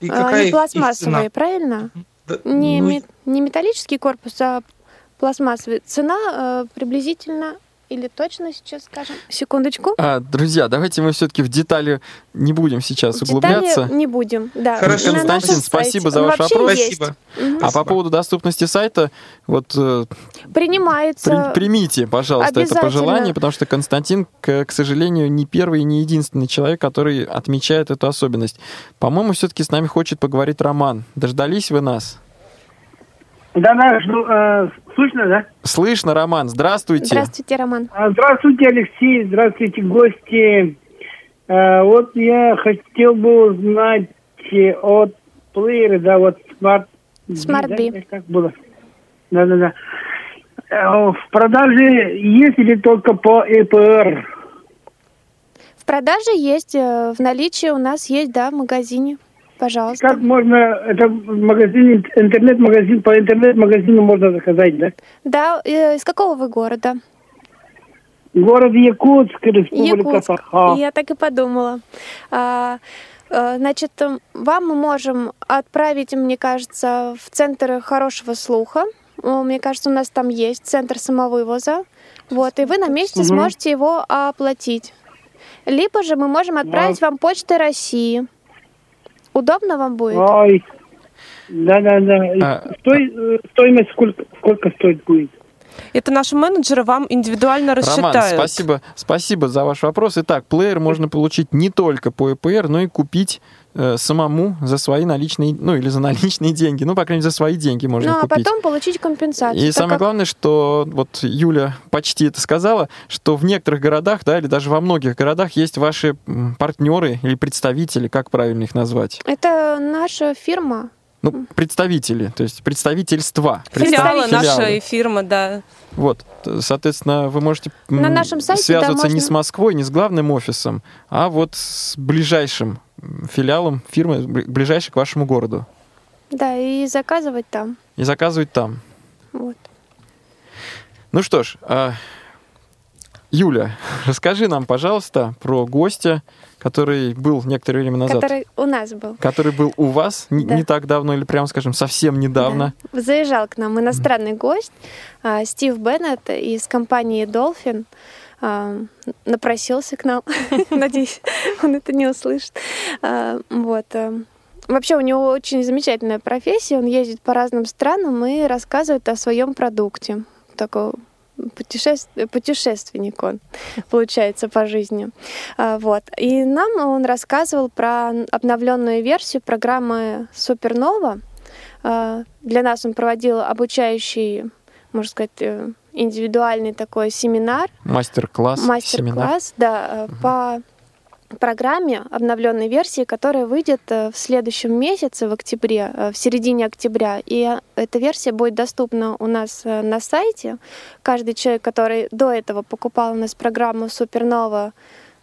И А, какая Они пластмассовые, цена? правильно? Да, Не, ну, не металлический корпус, а пластмассовый. Цена э, приблизительно, или точно сейчас скажем, секундочку. А, друзья, давайте мы все-таки в детали не будем сейчас В углубляться. детали не будем. Да. Хорошо, На Константин, сайте. спасибо за Он ваш вопрос. есть. Спасибо. Мгм. А по поводу доступности сайта, вот э, Принимается. при- примите, пожалуйста, это пожелание, потому что Константин, к, к сожалению, не первый и не единственный человек, который отмечает эту особенность. По-моему, все-таки с нами хочет поговорить Роман. Дождались вы нас? Да, да, жду, э, слышно, да? Слышно, Роман, здравствуйте. Здравствуйте, Роман. А, Здравствуйте, Алексей, здравствуйте, гости. Э, Вот я хотел бы узнать э, от плеера, да, вот Smart... Smart да, B. Как было? Да, да, да. Э, В продаже есть или только по ЭПР? В продаже есть, э, в наличии у нас есть, да, в магазине. Пожалуйста. Как можно, это магазин, интернет-магазин, по интернет-магазину можно заказать, да? Да, э, из какого вы города? Город Якутск, Республика Якутск. Саха. Я так и подумала. А, э, Значит, вам мы можем отправить, мне кажется, в центр хорошего слуха. Мне кажется, у нас там есть центр самовывоза. Вот, и вы на месте Мгм. сможете его оплатить. Либо же мы можем отправить вам почтой России. Удобно вам будет? Ой, да-да-да. А, Стой- э, стоимость сколько, сколько стоит будет? Это наши менеджеры вам индивидуально рассчитают. Роман, спасибо, спасибо за ваш вопрос. Итак, плеер можно получить не только по ЭПР, но и купить э, самому за свои наличные, ну или за наличные деньги. Ну, по крайней мере, за свои деньги можно ну, а купить. потом получить компенсацию. И самое как- главное, что вот Юля почти это сказала, что в некоторых городах, да, или даже во многих городах есть ваши партнеры или представители, как правильно их назвать? Это наша фирма. Ну, представители, то есть представительства. Филиалы Представ- нашей фирмы, да. Вот, т- соответственно, вы можете На нашем сайте, связываться да, не можно. с Москвой, не с главным офисом, а вот с ближайшим филиалом фирмы, бли- ближайшей к вашему городу. Да, и заказывать там. И заказывать там. Вот. Ну что ж, а, Юля, расскажи нам, пожалуйста, про гостя, который был некоторое время назад, который, Который у нас был. был у вас не, Да. не так давно, или прямо скажем, совсем недавно. Да. Заезжал к нам иностранный гость а, Стив Беннет из компании Dolphin. А, Напросился к нам. Надеюсь, он это не услышит. А, Вот. а, Вообще у него очень замечательная профессия. Он ездит по разным странам и рассказывает о своем продукте. Такой путешествие, путешественник он, получается, по жизни. Вот. И нам он рассказывал про обновленную версию программы Супернова. Для нас он проводил обучающий, можно сказать, э, индивидуальный такой семинар, Мастер-класс, мастер-класс, да, э, по программе обновленной версии, которая выйдет э, в следующем месяце, в октябре, э, в середине октября. И эта версия будет доступна у нас на сайте. Каждый человек, который до этого покупал у нас программу Супернова,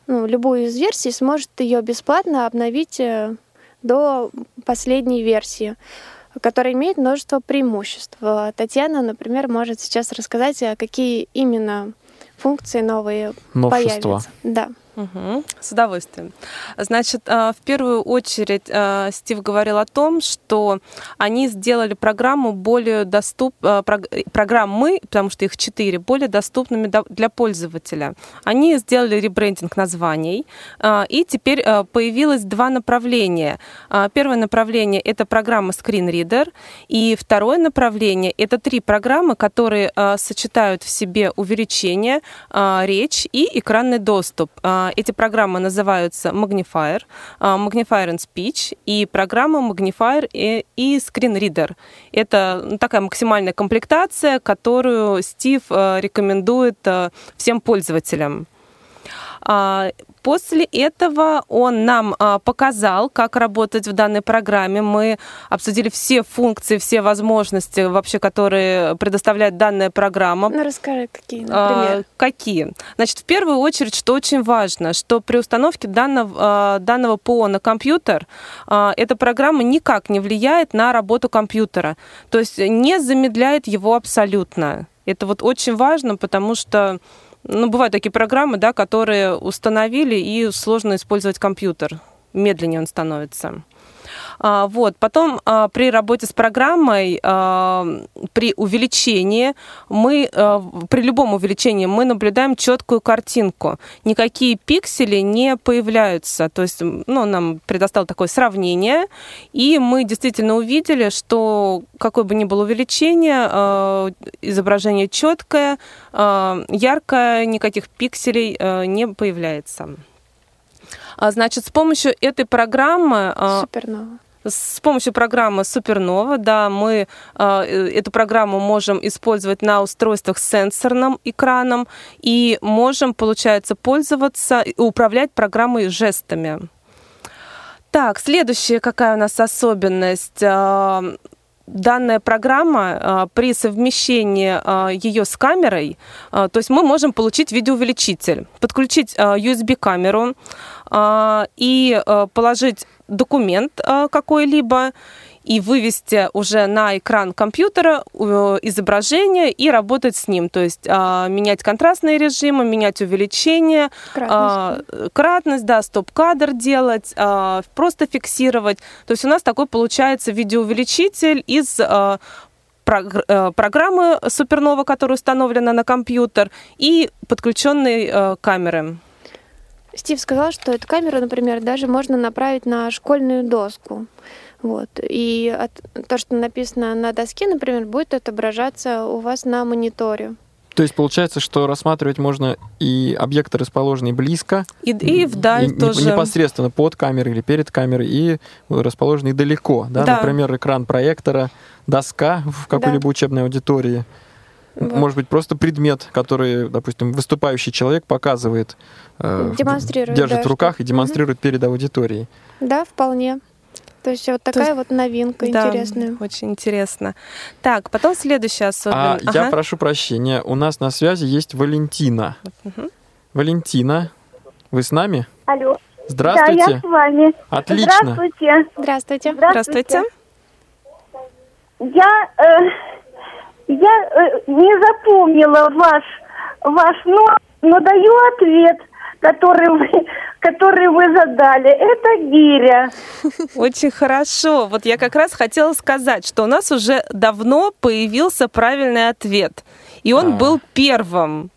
ну, любую из версий, сможет ее бесплатно обновить до последней версии которая имеет множество преимуществ. Э, Татьяна, например, может сейчас рассказать, а какие именно функции новые Новшества. появятся. Да. Мгм. С удовольствием. Значит, а, в первую очередь а, Стив говорил о том, что они сделали программу более доступ, а, прог- программы, потому что их четыре, более доступными до- для пользователя. Они сделали ребрендинг названий, и теперь появилось два направления. Первое направление это программа Screen Reader, и второе направление это три программы, которые сочетают в себе увеличение, речь и экранный доступ. А, Эти программы называются Magnifier, а, Magnifier and Speech и программа Magnifier и, Screen Reader. Это такая максимальная комплектация, которую Стив а, рекомендует а, всем пользователям. После этого он нам а, показал, как работать в данной программе. Мы обсудили все функции, все возможности, вообще, которые предоставляет данная программа. Ну, расскажи, какие, А, например. какие? Значит, в первую очередь, что очень важно, что при установке данного, а, данного ПО на компьютер эта программа никак не влияет на работу компьютера, то есть не замедляет его абсолютно. Это вот очень важно, потому что ну, бывают такие программы, да, которые установили, и сложно использовать компьютер. Медленнее он становится. А, Вот. Потом а, при работе с программой, а, при увеличении, мы, при любом увеличении мы наблюдаем четкую картинку. Никакие пиксели не появляются. То есть ну, нам предоставил такое сравнение, и мы действительно увидели, что какое бы ни было увеличение, изображение четкое, яркое, никаких пикселей не появляется. Значит, с помощью этой программы Супернова. С помощью программы Supernova, да, мы э, эту программу можем использовать на устройствах с сенсорным экраном и можем, получается, пользоваться и управлять программой жестами. Так, следующая какая у нас особенность? Данная программа э, при совмещении э, ее с камерой, э, то есть мы можем получить видеоувеличитель, подключить USB-камеру и положить документ какой-либо и вывести уже на экран компьютера э, изображение и работать с ним. То есть а, менять контрастные режимы, менять увеличение, а, кратность, да, стоп-кадр делать, а, просто фиксировать. То есть у нас такой получается видеоувеличитель из а, э, программы Supernova, которая установлена на компьютер, и подключенной э, камеры. Стив сказал, что эту камеру, например, даже можно направить на школьную доску. Вот. И от- то, что написано на доске, например, будет отображаться у вас на мониторе. То есть получается, что рассматривать можно и объекты, расположенные близко, И, и вдаль и тоже. непосредственно под камерой или перед камерой, и расположенные далеко. Да? Да. Например, экран проектора, доска в какой-либо учебной аудитории. Вот. Может быть, просто предмет, который, допустим, выступающий человек показывает, э, Демонстрирует, держит да, в руках что- и демонстрирует перед аудиторией. Да, вполне. То есть вот такая вот новинка Да, интересная. очень интересно. Так, потом следующая А особенность. я прошу прощения, у нас на связи есть Валентина. Мгм. Валентина, вы с нами? Алло. Да, Здравствуйте. я с вами. Отлично. Здравствуйте. Здравствуйте. Здравствуйте. Я, э, я э, не запомнила ваш, ваш номер, но даю ответ, который вы, который вы задали. Это гиря. Очень хорошо. Вот я как раз хотела сказать, что у нас уже давно появился правильный ответ. И он А. был первым.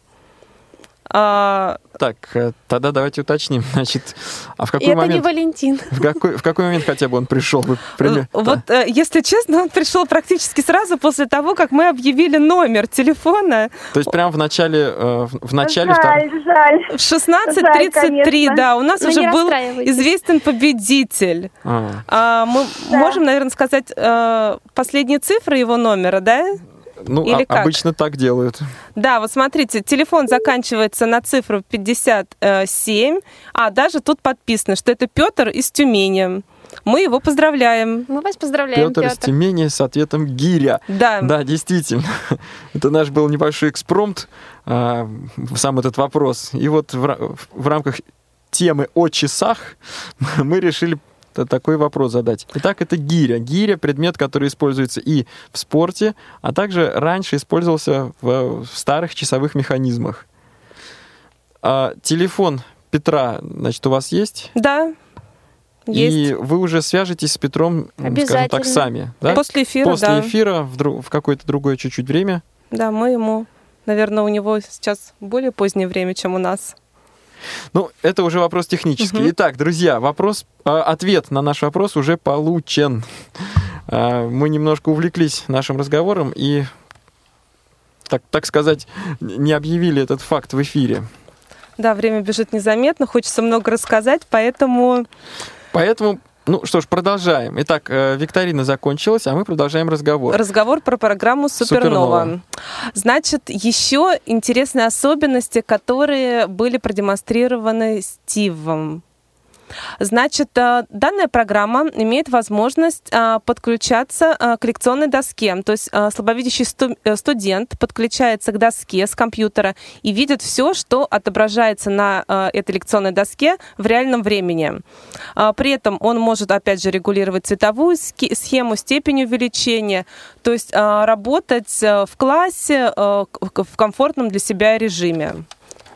А, Так, э, тогда давайте уточним. Значит, а в какой это не момент, Валентин. в какой, в какой момент хотя бы он пришел? Пример- Э, Вот, э, если честно, он пришел практически сразу после того, как мы объявили номер телефона. То есть прямо в начале, в начале втор- Жаль, жаль. В 16.33, конечно. да, у нас Ну, уже не был известен победитель. А, А, мы Да. можем, наверное, сказать последние цифры его номера, да? Ну, Или а- как? обычно так делают. Да, вот смотрите, телефон заканчивается на цифру 57, а даже тут подписано, что это Петр из Тюмени. Мы его поздравляем. Мы вас поздравляем, Петр из Петр. Тюмени с ответом гиря. Да, Да, действительно. Это наш был небольшой экспромт, а, сам этот вопрос. И вот в, ра- в рамках темы о часах, мы решили такой вопрос задать. Итак, это гиря. Гиря — предмет, который используется и в спорте, а также раньше использовался в, в старых часовых механизмах. А телефон Петра, значит, у вас есть? Да, есть. И вы уже свяжетесь с Петром, скажем так, сами, да? После эфира, После да. эфира в, дру- в какое-то другое чуть-чуть время. Да, мы ему, наверное, у него сейчас более позднее время, чем у нас. Ну, это уже вопрос технический. Мгм. Итак, друзья, вопрос, а, ответ на наш вопрос уже получен. А, Мы немножко увлеклись нашим разговором и, так, так сказать, не объявили этот факт в эфире. Да, время бежит незаметно, хочется много рассказать, поэтому Поэтому, ну что ж, продолжаем. Итак, э, викторина закончилась, а мы продолжаем разговор. разговор про программу Супернова. Супернова. Значит, еще интересные особенности, которые были продемонстрированы Стивом. Значит, э, данная программа имеет возможность э, подключаться э, к лекционной доске. То есть слабовидящий сту- студент подключается к доске с компьютера и видит все, что отображается на этой лекционной доске в реальном времени. А, При этом он может, опять же, регулировать цветовую схему, степень увеличения, то есть работать в классе в комфортном для себя режиме.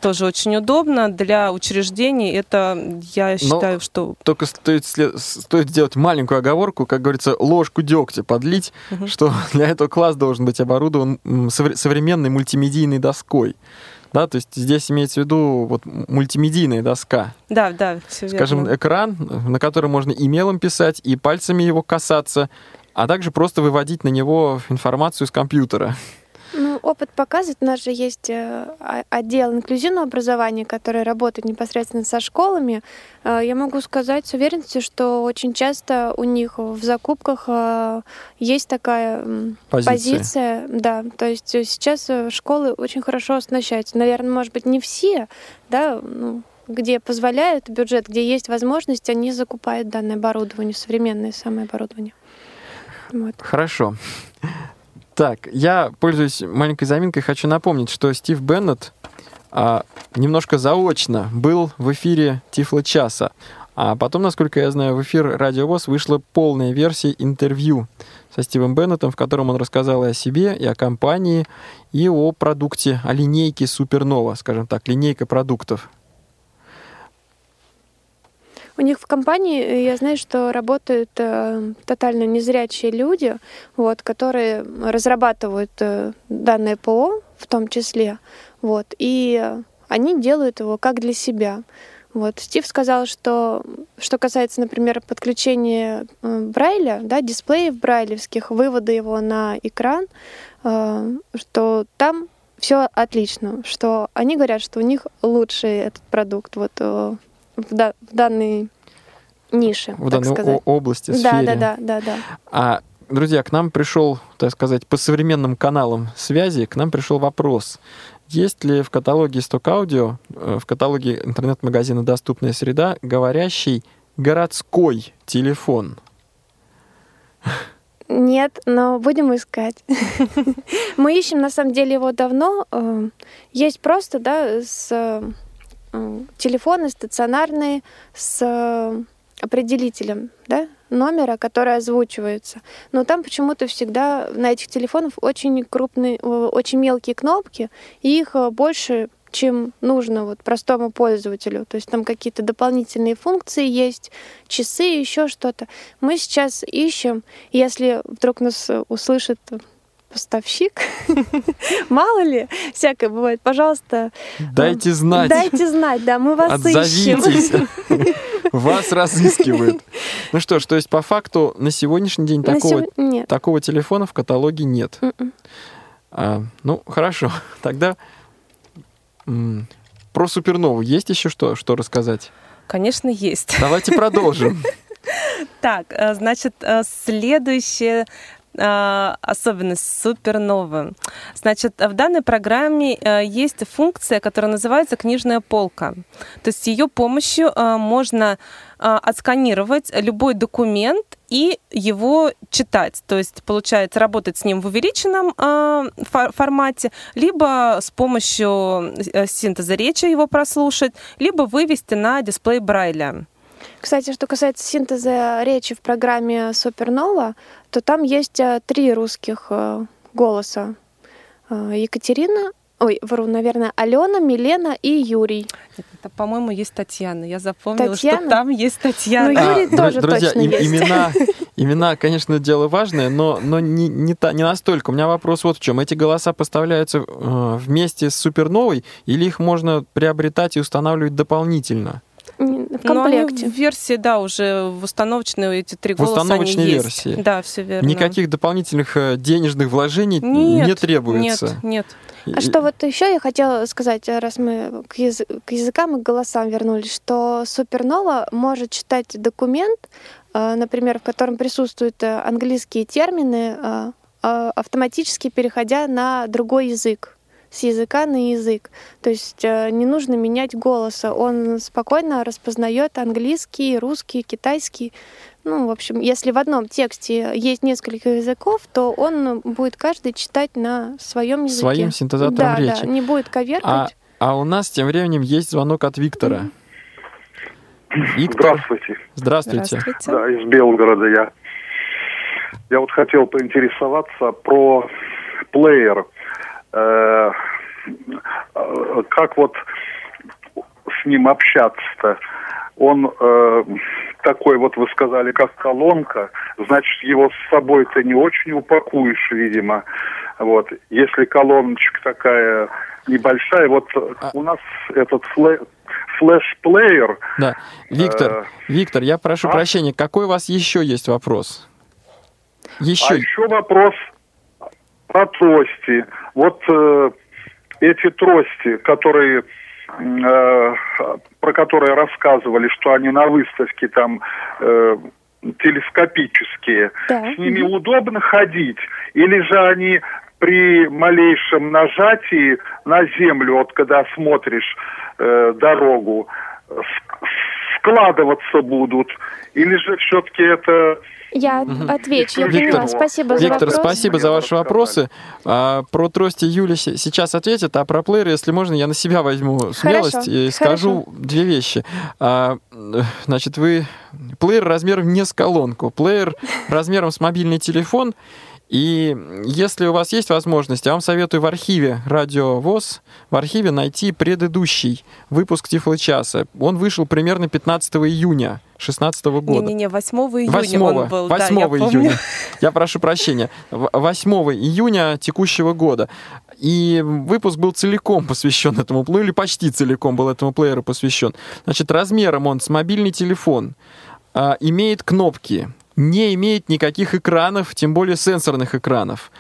Тоже очень удобно для учреждений. Это, я считаю, что... Только стоит, стоит сделать маленькую оговорку, как говорится, ложку дегтя подлить, Мгм. что для этого класс должен быть оборудован современной мультимедийной доской. Да, то есть здесь имеется в виду вот мультимедийная доска. Да, да, все Скажем, верно. экран, на котором можно и мелом писать, и пальцами его касаться, а также просто выводить на него информацию с компьютера. Ну, опыт показывает, у нас же есть э, а- отдел инклюзивного образования, который работает непосредственно со школами. Э, Я могу сказать с уверенностью, что очень часто у них в закупках э, есть такая Позиция. позиция. Да, то есть сейчас школы очень хорошо оснащаются. Наверное, может быть, не все, да, ну, где позволяют бюджет, где есть возможность, они закупают данное оборудование, современное самое оборудование. Вот. Хорошо. Так, я, пользуясь маленькой заминкой, хочу напомнить, что Стив Беннет а, немножко заочно был в эфире Тифла часа. А потом, насколько я знаю, в эфир Радио ВОЗ вышла полная версия интервью со Стивом Беннетом, в котором он рассказал и о себе, и о компании, и о продукте, о линейке Супернова, скажем так, линейка продуктов. У них в компании, э, я знаю, что работают э, тотально незрячие люди, вот, которые разрабатывают э, данное ПО в том числе, вот, и они делают его как для себя. Вот. Стив сказал, что что касается, например, подключения э, Брайля, да, дисплеев брайлевских, вывода его на экран, э, что там все отлично, что они говорят, что у них лучший этот продукт вот э, в, да- в данной нише, В так данной сказать. области, да, сфере. да, да, да, да. А, друзья, к нам пришел, так сказать, по современным каналам связи, к нам пришел вопрос. Есть ли в каталоге Stock Audio, э, в каталоге интернет-магазина «Доступная среда» говорящий городской телефон? Нет, но будем искать. Мы ищем, на самом деле, его давно. Э, Есть просто, да, с телефоны стационарные с э, определителем, да, номера, который озвучивается. Но там почему-то всегда на этих телефонах очень крупные, э, очень мелкие кнопки, и их э, больше чем нужно вот простому пользователю. То есть там какие-то дополнительные функции есть, часы, еще что-то. Мы сейчас ищем, если вдруг нас э, услышит поставщик, мало ли, всякое бывает, пожалуйста, Дайте знать. дайте знать, да, мы вас Отзовитесь. ищем. Вас разыскивают. Ну что ж, то есть по факту на сегодняшний день На такого, сего- Нет. такого телефона в каталоге нет. Мгм. А, ну, хорошо. Тогда м, про супернову есть еще что, что рассказать? Конечно, есть. Давайте продолжим. Так, э, значит, э, следующее особенность суперновы. Значит, в данной программе а, есть функция, которая называется книжная полка. То есть с ее помощью а, можно отсканировать любой документ и его читать. То есть, получается, работать с ним в увеличенном формате, либо с помощью э, синтеза речи его прослушать, либо вывести на дисплей Брайля. Кстати, что касается синтеза речи в программе Супернова, то там есть э, три русских э, голоса. Э, Екатерина, ой, вру, наверное, Алена, Милена и Юрий. Это, по-моему, есть Татьяна. Я запомнила, Татьяна? что там есть Татьяна. Ну, Юрий а, тоже друзья, точно им, есть. Имена, имена, конечно, дело важное, но, но не, не, та, не настолько. У меня вопрос вот в чем. Эти голоса поставляются э, вместе с суперновой или их можно приобретать и устанавливать дополнительно? Комплекте. в версии, да, уже в установочной эти три голоса В установочной они версии. Есть. Да, все верно. Никаких дополнительных э, денежных вложений нет, не требуется. Нет, нет. А что вот еще я хотела сказать, раз мы к, язы к языкам и к голосам вернулись, что Супернова может читать документ, э, например, в котором присутствуют э, английские термины, автоматически переходя на другой язык с языка на язык. То есть э, не нужно менять голоса. Он спокойно распознает английский, русский, китайский. Ну, в общем, если в одном тексте есть несколько языков, то он будет каждый читать на своем языке. Своим синтезатором да, речи. Да, не будет коверкать. А, а у нас тем временем есть звонок от Виктора. Mm-hmm. Виктор. Здравствуйте. Здравствуйте. Здравствуйте. Да, из Белгорода я. Я вот хотел поинтересоваться про плеер. Э, как вот с ним общаться-то? Он э, такой вот, вы сказали, как колонка, значит, его с собой-то не очень упакуешь, видимо. Вот. Если колоночка такая небольшая, вот а... у нас этот флэ... флеш-плеер... Да, Виктор, э... Виктор, я прошу а? прощения, какой у вас еще есть вопрос? Еще. А еще вопрос про трости. Вот э, эти трости, которые э, про которые рассказывали, что они на выставке там э, телескопические, да. с ними угу. удобно ходить, или же они при малейшем нажатии на землю, вот когда смотришь э, дорогу, складываться будут, или же все-таки это я отвечу, я Виктор, поняла. Спасибо Виктор, за вопрос. спасибо за ваши вопросы. А, про трости Юля сейчас ответит, а про плеер, если можно, я на себя возьму смелость Хорошо. и скажу Хорошо. две вещи. А, значит, вы... Плеер размером не с колонку. Плеер размером с мобильный телефон и если у вас есть возможность, я вам советую в архиве Радио ВОЗ, в архиве найти предыдущий выпуск Тифло-часа. Он вышел примерно 15 июня 2016 года. Не-не-не, 8 июня 8, он был. 8 да, я июня. Помню. Я прошу прощения. 8 июня текущего года. И выпуск был целиком посвящен этому плееру, или почти целиком был этому плееру посвящен. Значит, размером он с мобильный телефон, а, имеет кнопки, не имеет никаких экранов, тем более сенсорных экранов.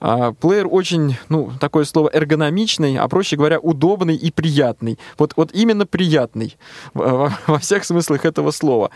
А, плеер очень, ну, такое слово эргономичный, а проще говоря, удобный и приятный. Вот, вот именно приятный во, во всех смыслах этого слова.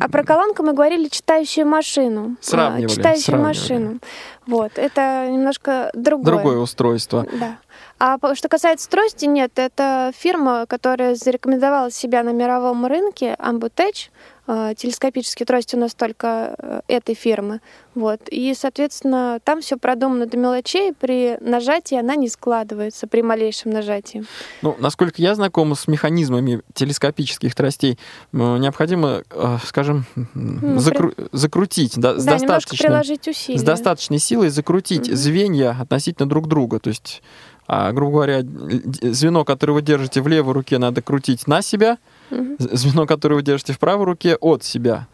А про колонку мы говорили читающую машину. Сравнивали. Читающую сравнивали. машину. Вот, это немножко другое. Другое устройство. Да. А что касается трости, нет, это фирма, которая зарекомендовала себя на мировом рынке, Ambutech. А, телескопические трости у нас только э, этой фирмы. Вот. И, соответственно, там все продумано до мелочей. При нажатии она не складывается, при малейшем нажатии. Ну, насколько я знаком с механизмами телескопических тростей, необходимо, э, скажем, ну, закру- при... закрутить да, да, с, достаточной, с достаточной силой закрутить угу. звенья относительно друг друга. То есть, а, грубо говоря, звено, которое вы держите в левой руке, надо крутить на себя – Угу. Звено, которое вы держите в правой руке, от себя.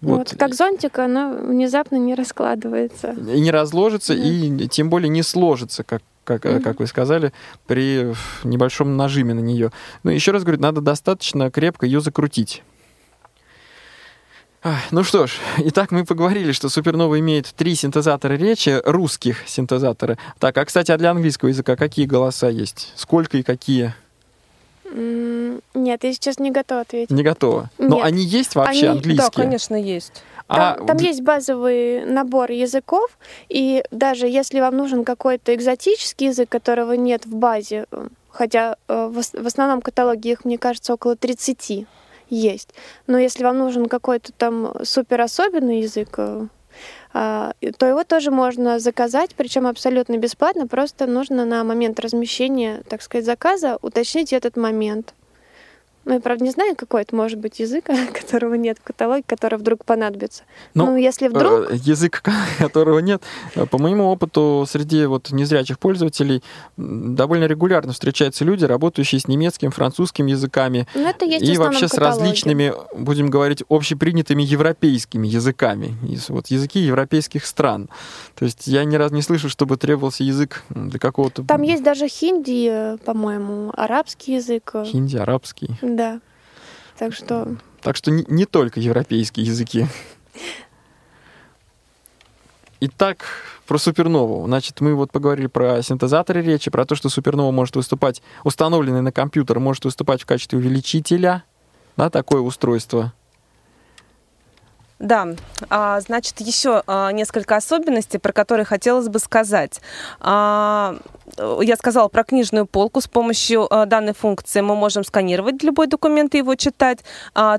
Вот. вот, как зонтик, оно внезапно не раскладывается. И не разложится, да. и тем более не сложится, как, как, mm как вы сказали, при небольшом нажиме на нее. Но еще раз говорю, надо достаточно крепко ее закрутить. Ну что ж, итак, мы поговорили, что Супернова имеет три синтезатора речи, русских синтезатора. Так, а, кстати, а для английского языка какие голоса есть? Сколько и какие? Нет, я сейчас не готова ответить. Не готова. Нет. Но они есть вообще они, английские? Да, конечно, есть. Там, а... там есть базовый набор языков, и даже если вам нужен какой-то экзотический язык, которого нет в базе, хотя э, в основном каталоге их, мне кажется, около 30 есть. Но если вам нужен какой-то там супер особенный язык, э, то его тоже можно заказать, причем абсолютно бесплатно, просто нужно на момент размещения, так сказать, заказа уточнить этот момент. Ну, я, правда, не знаю, какой это может быть язык, которого нет в каталоге, который вдруг понадобится. Ну, ну если вдруг... Э, язык, которого нет, э, по моему опыту, среди вот незрячих пользователей довольно регулярно встречаются люди, работающие с немецким, французским языками. Ну, это есть и вообще с различными, будем говорить, общепринятыми европейскими языками. Вот языки европейских стран. То есть я ни разу не слышу, чтобы требовался язык для какого-то... Там есть даже хинди, э, по-моему, арабский язык. Хинди, арабский. Да. Так что... Так что не, не только европейские языки. Итак, про супернову. Значит, мы вот поговорили про синтезаторы речи, про то, что супернова может выступать, установленный на компьютер, может выступать в качестве увеличителя. Да, такое устройство. Да, а, значит, еще а, несколько особенностей, про которые хотелось бы сказать. А, я сказала про книжную полку. С помощью данной функции мы можем сканировать любой документ и его читать.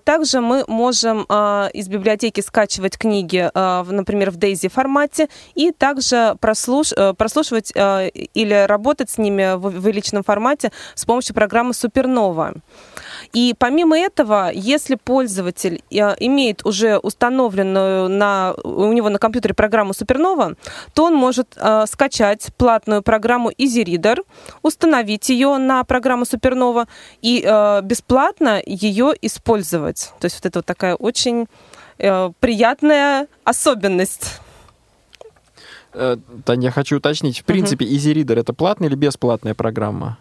Также мы можем из библиотеки скачивать книги, например, в DAISY формате, и также прослуш... прослушивать или работать с ними в увеличенном формате с помощью программы Supernova. И помимо этого, если пользователь э, имеет уже установленную на, у него на компьютере программу Supernova, то он может э, скачать платную программу EasyReader, установить ее на программу Supernova и э, бесплатно ее использовать. То есть вот это вот такая очень э, приятная особенность. Э, Таня, я хочу уточнить. В принципе, EasyReader это платная или бесплатная программа?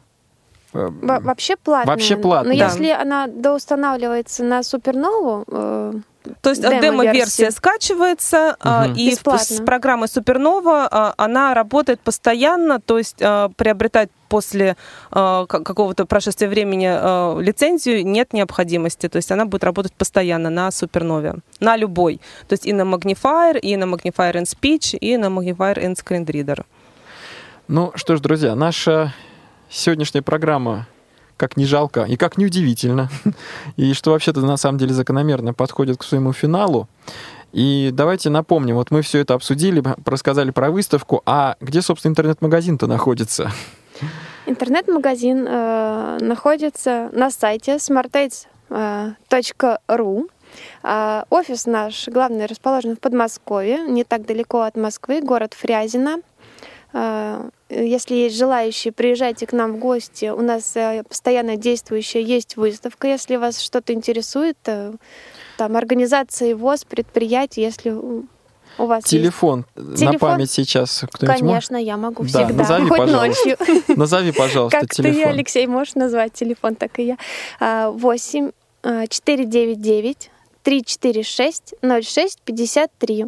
Во вообще платная. Вообще платная. Но да. если она доустанавливается на супернову, э, то есть демо-версия скачивается, угу. и Бесплатно. с программой Supernova а, она работает постоянно, то есть а, приобретать после какого-то прошествия времени лицензию нет необходимости. То есть она будет работать постоянно на Supernova, на любой. То есть и на Magnifier, и на Magnifier in Speech, и на Magnifier in Screen Reader. Ну что ж, друзья, наша сегодняшняя программа как не жалко и как не удивительно, и что вообще-то на самом деле закономерно подходит к своему финалу. И давайте напомним, вот мы все это обсудили, рассказали про выставку, а где, собственно, интернет-магазин-то находится? Интернет-магазин э, находится на сайте smartates.ru. Э, офис наш главный расположен в Подмосковье, не так далеко от Москвы, город Фрязино. Э, если есть желающие, приезжайте к нам в гости. У нас э, постоянно действующая есть выставка. Если вас что-то интересует, э, там организации ВОЗ, предприятий, если у вас телефон, есть... телефон на память сейчас кто-нибудь Конечно, может? я могу всегда, да, назови, хоть пожалуйста. ночью. Назови, пожалуйста, как телефон. Как ты, Алексей, можешь назвать телефон, так и я. 8 499 346 06 53.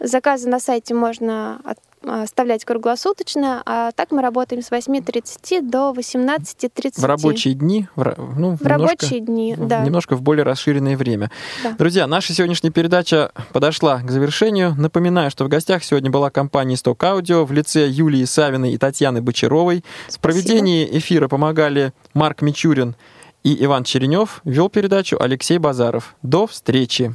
Заказы на сайте можно оставлять круглосуточно, а так мы работаем с 8.30 до 18.30. В рабочие дни? В, ну, в немножко, рабочие дни, да. Немножко в более расширенное время. Да. Друзья, наша сегодняшняя передача подошла к завершению. Напоминаю, что в гостях сегодня была компания «Сток Аудио» в лице Юлии Савиной и Татьяны Бочаровой. Спасибо. В проведении эфира помогали Марк Мичурин и Иван Черенев. Вел передачу Алексей Базаров. До встречи!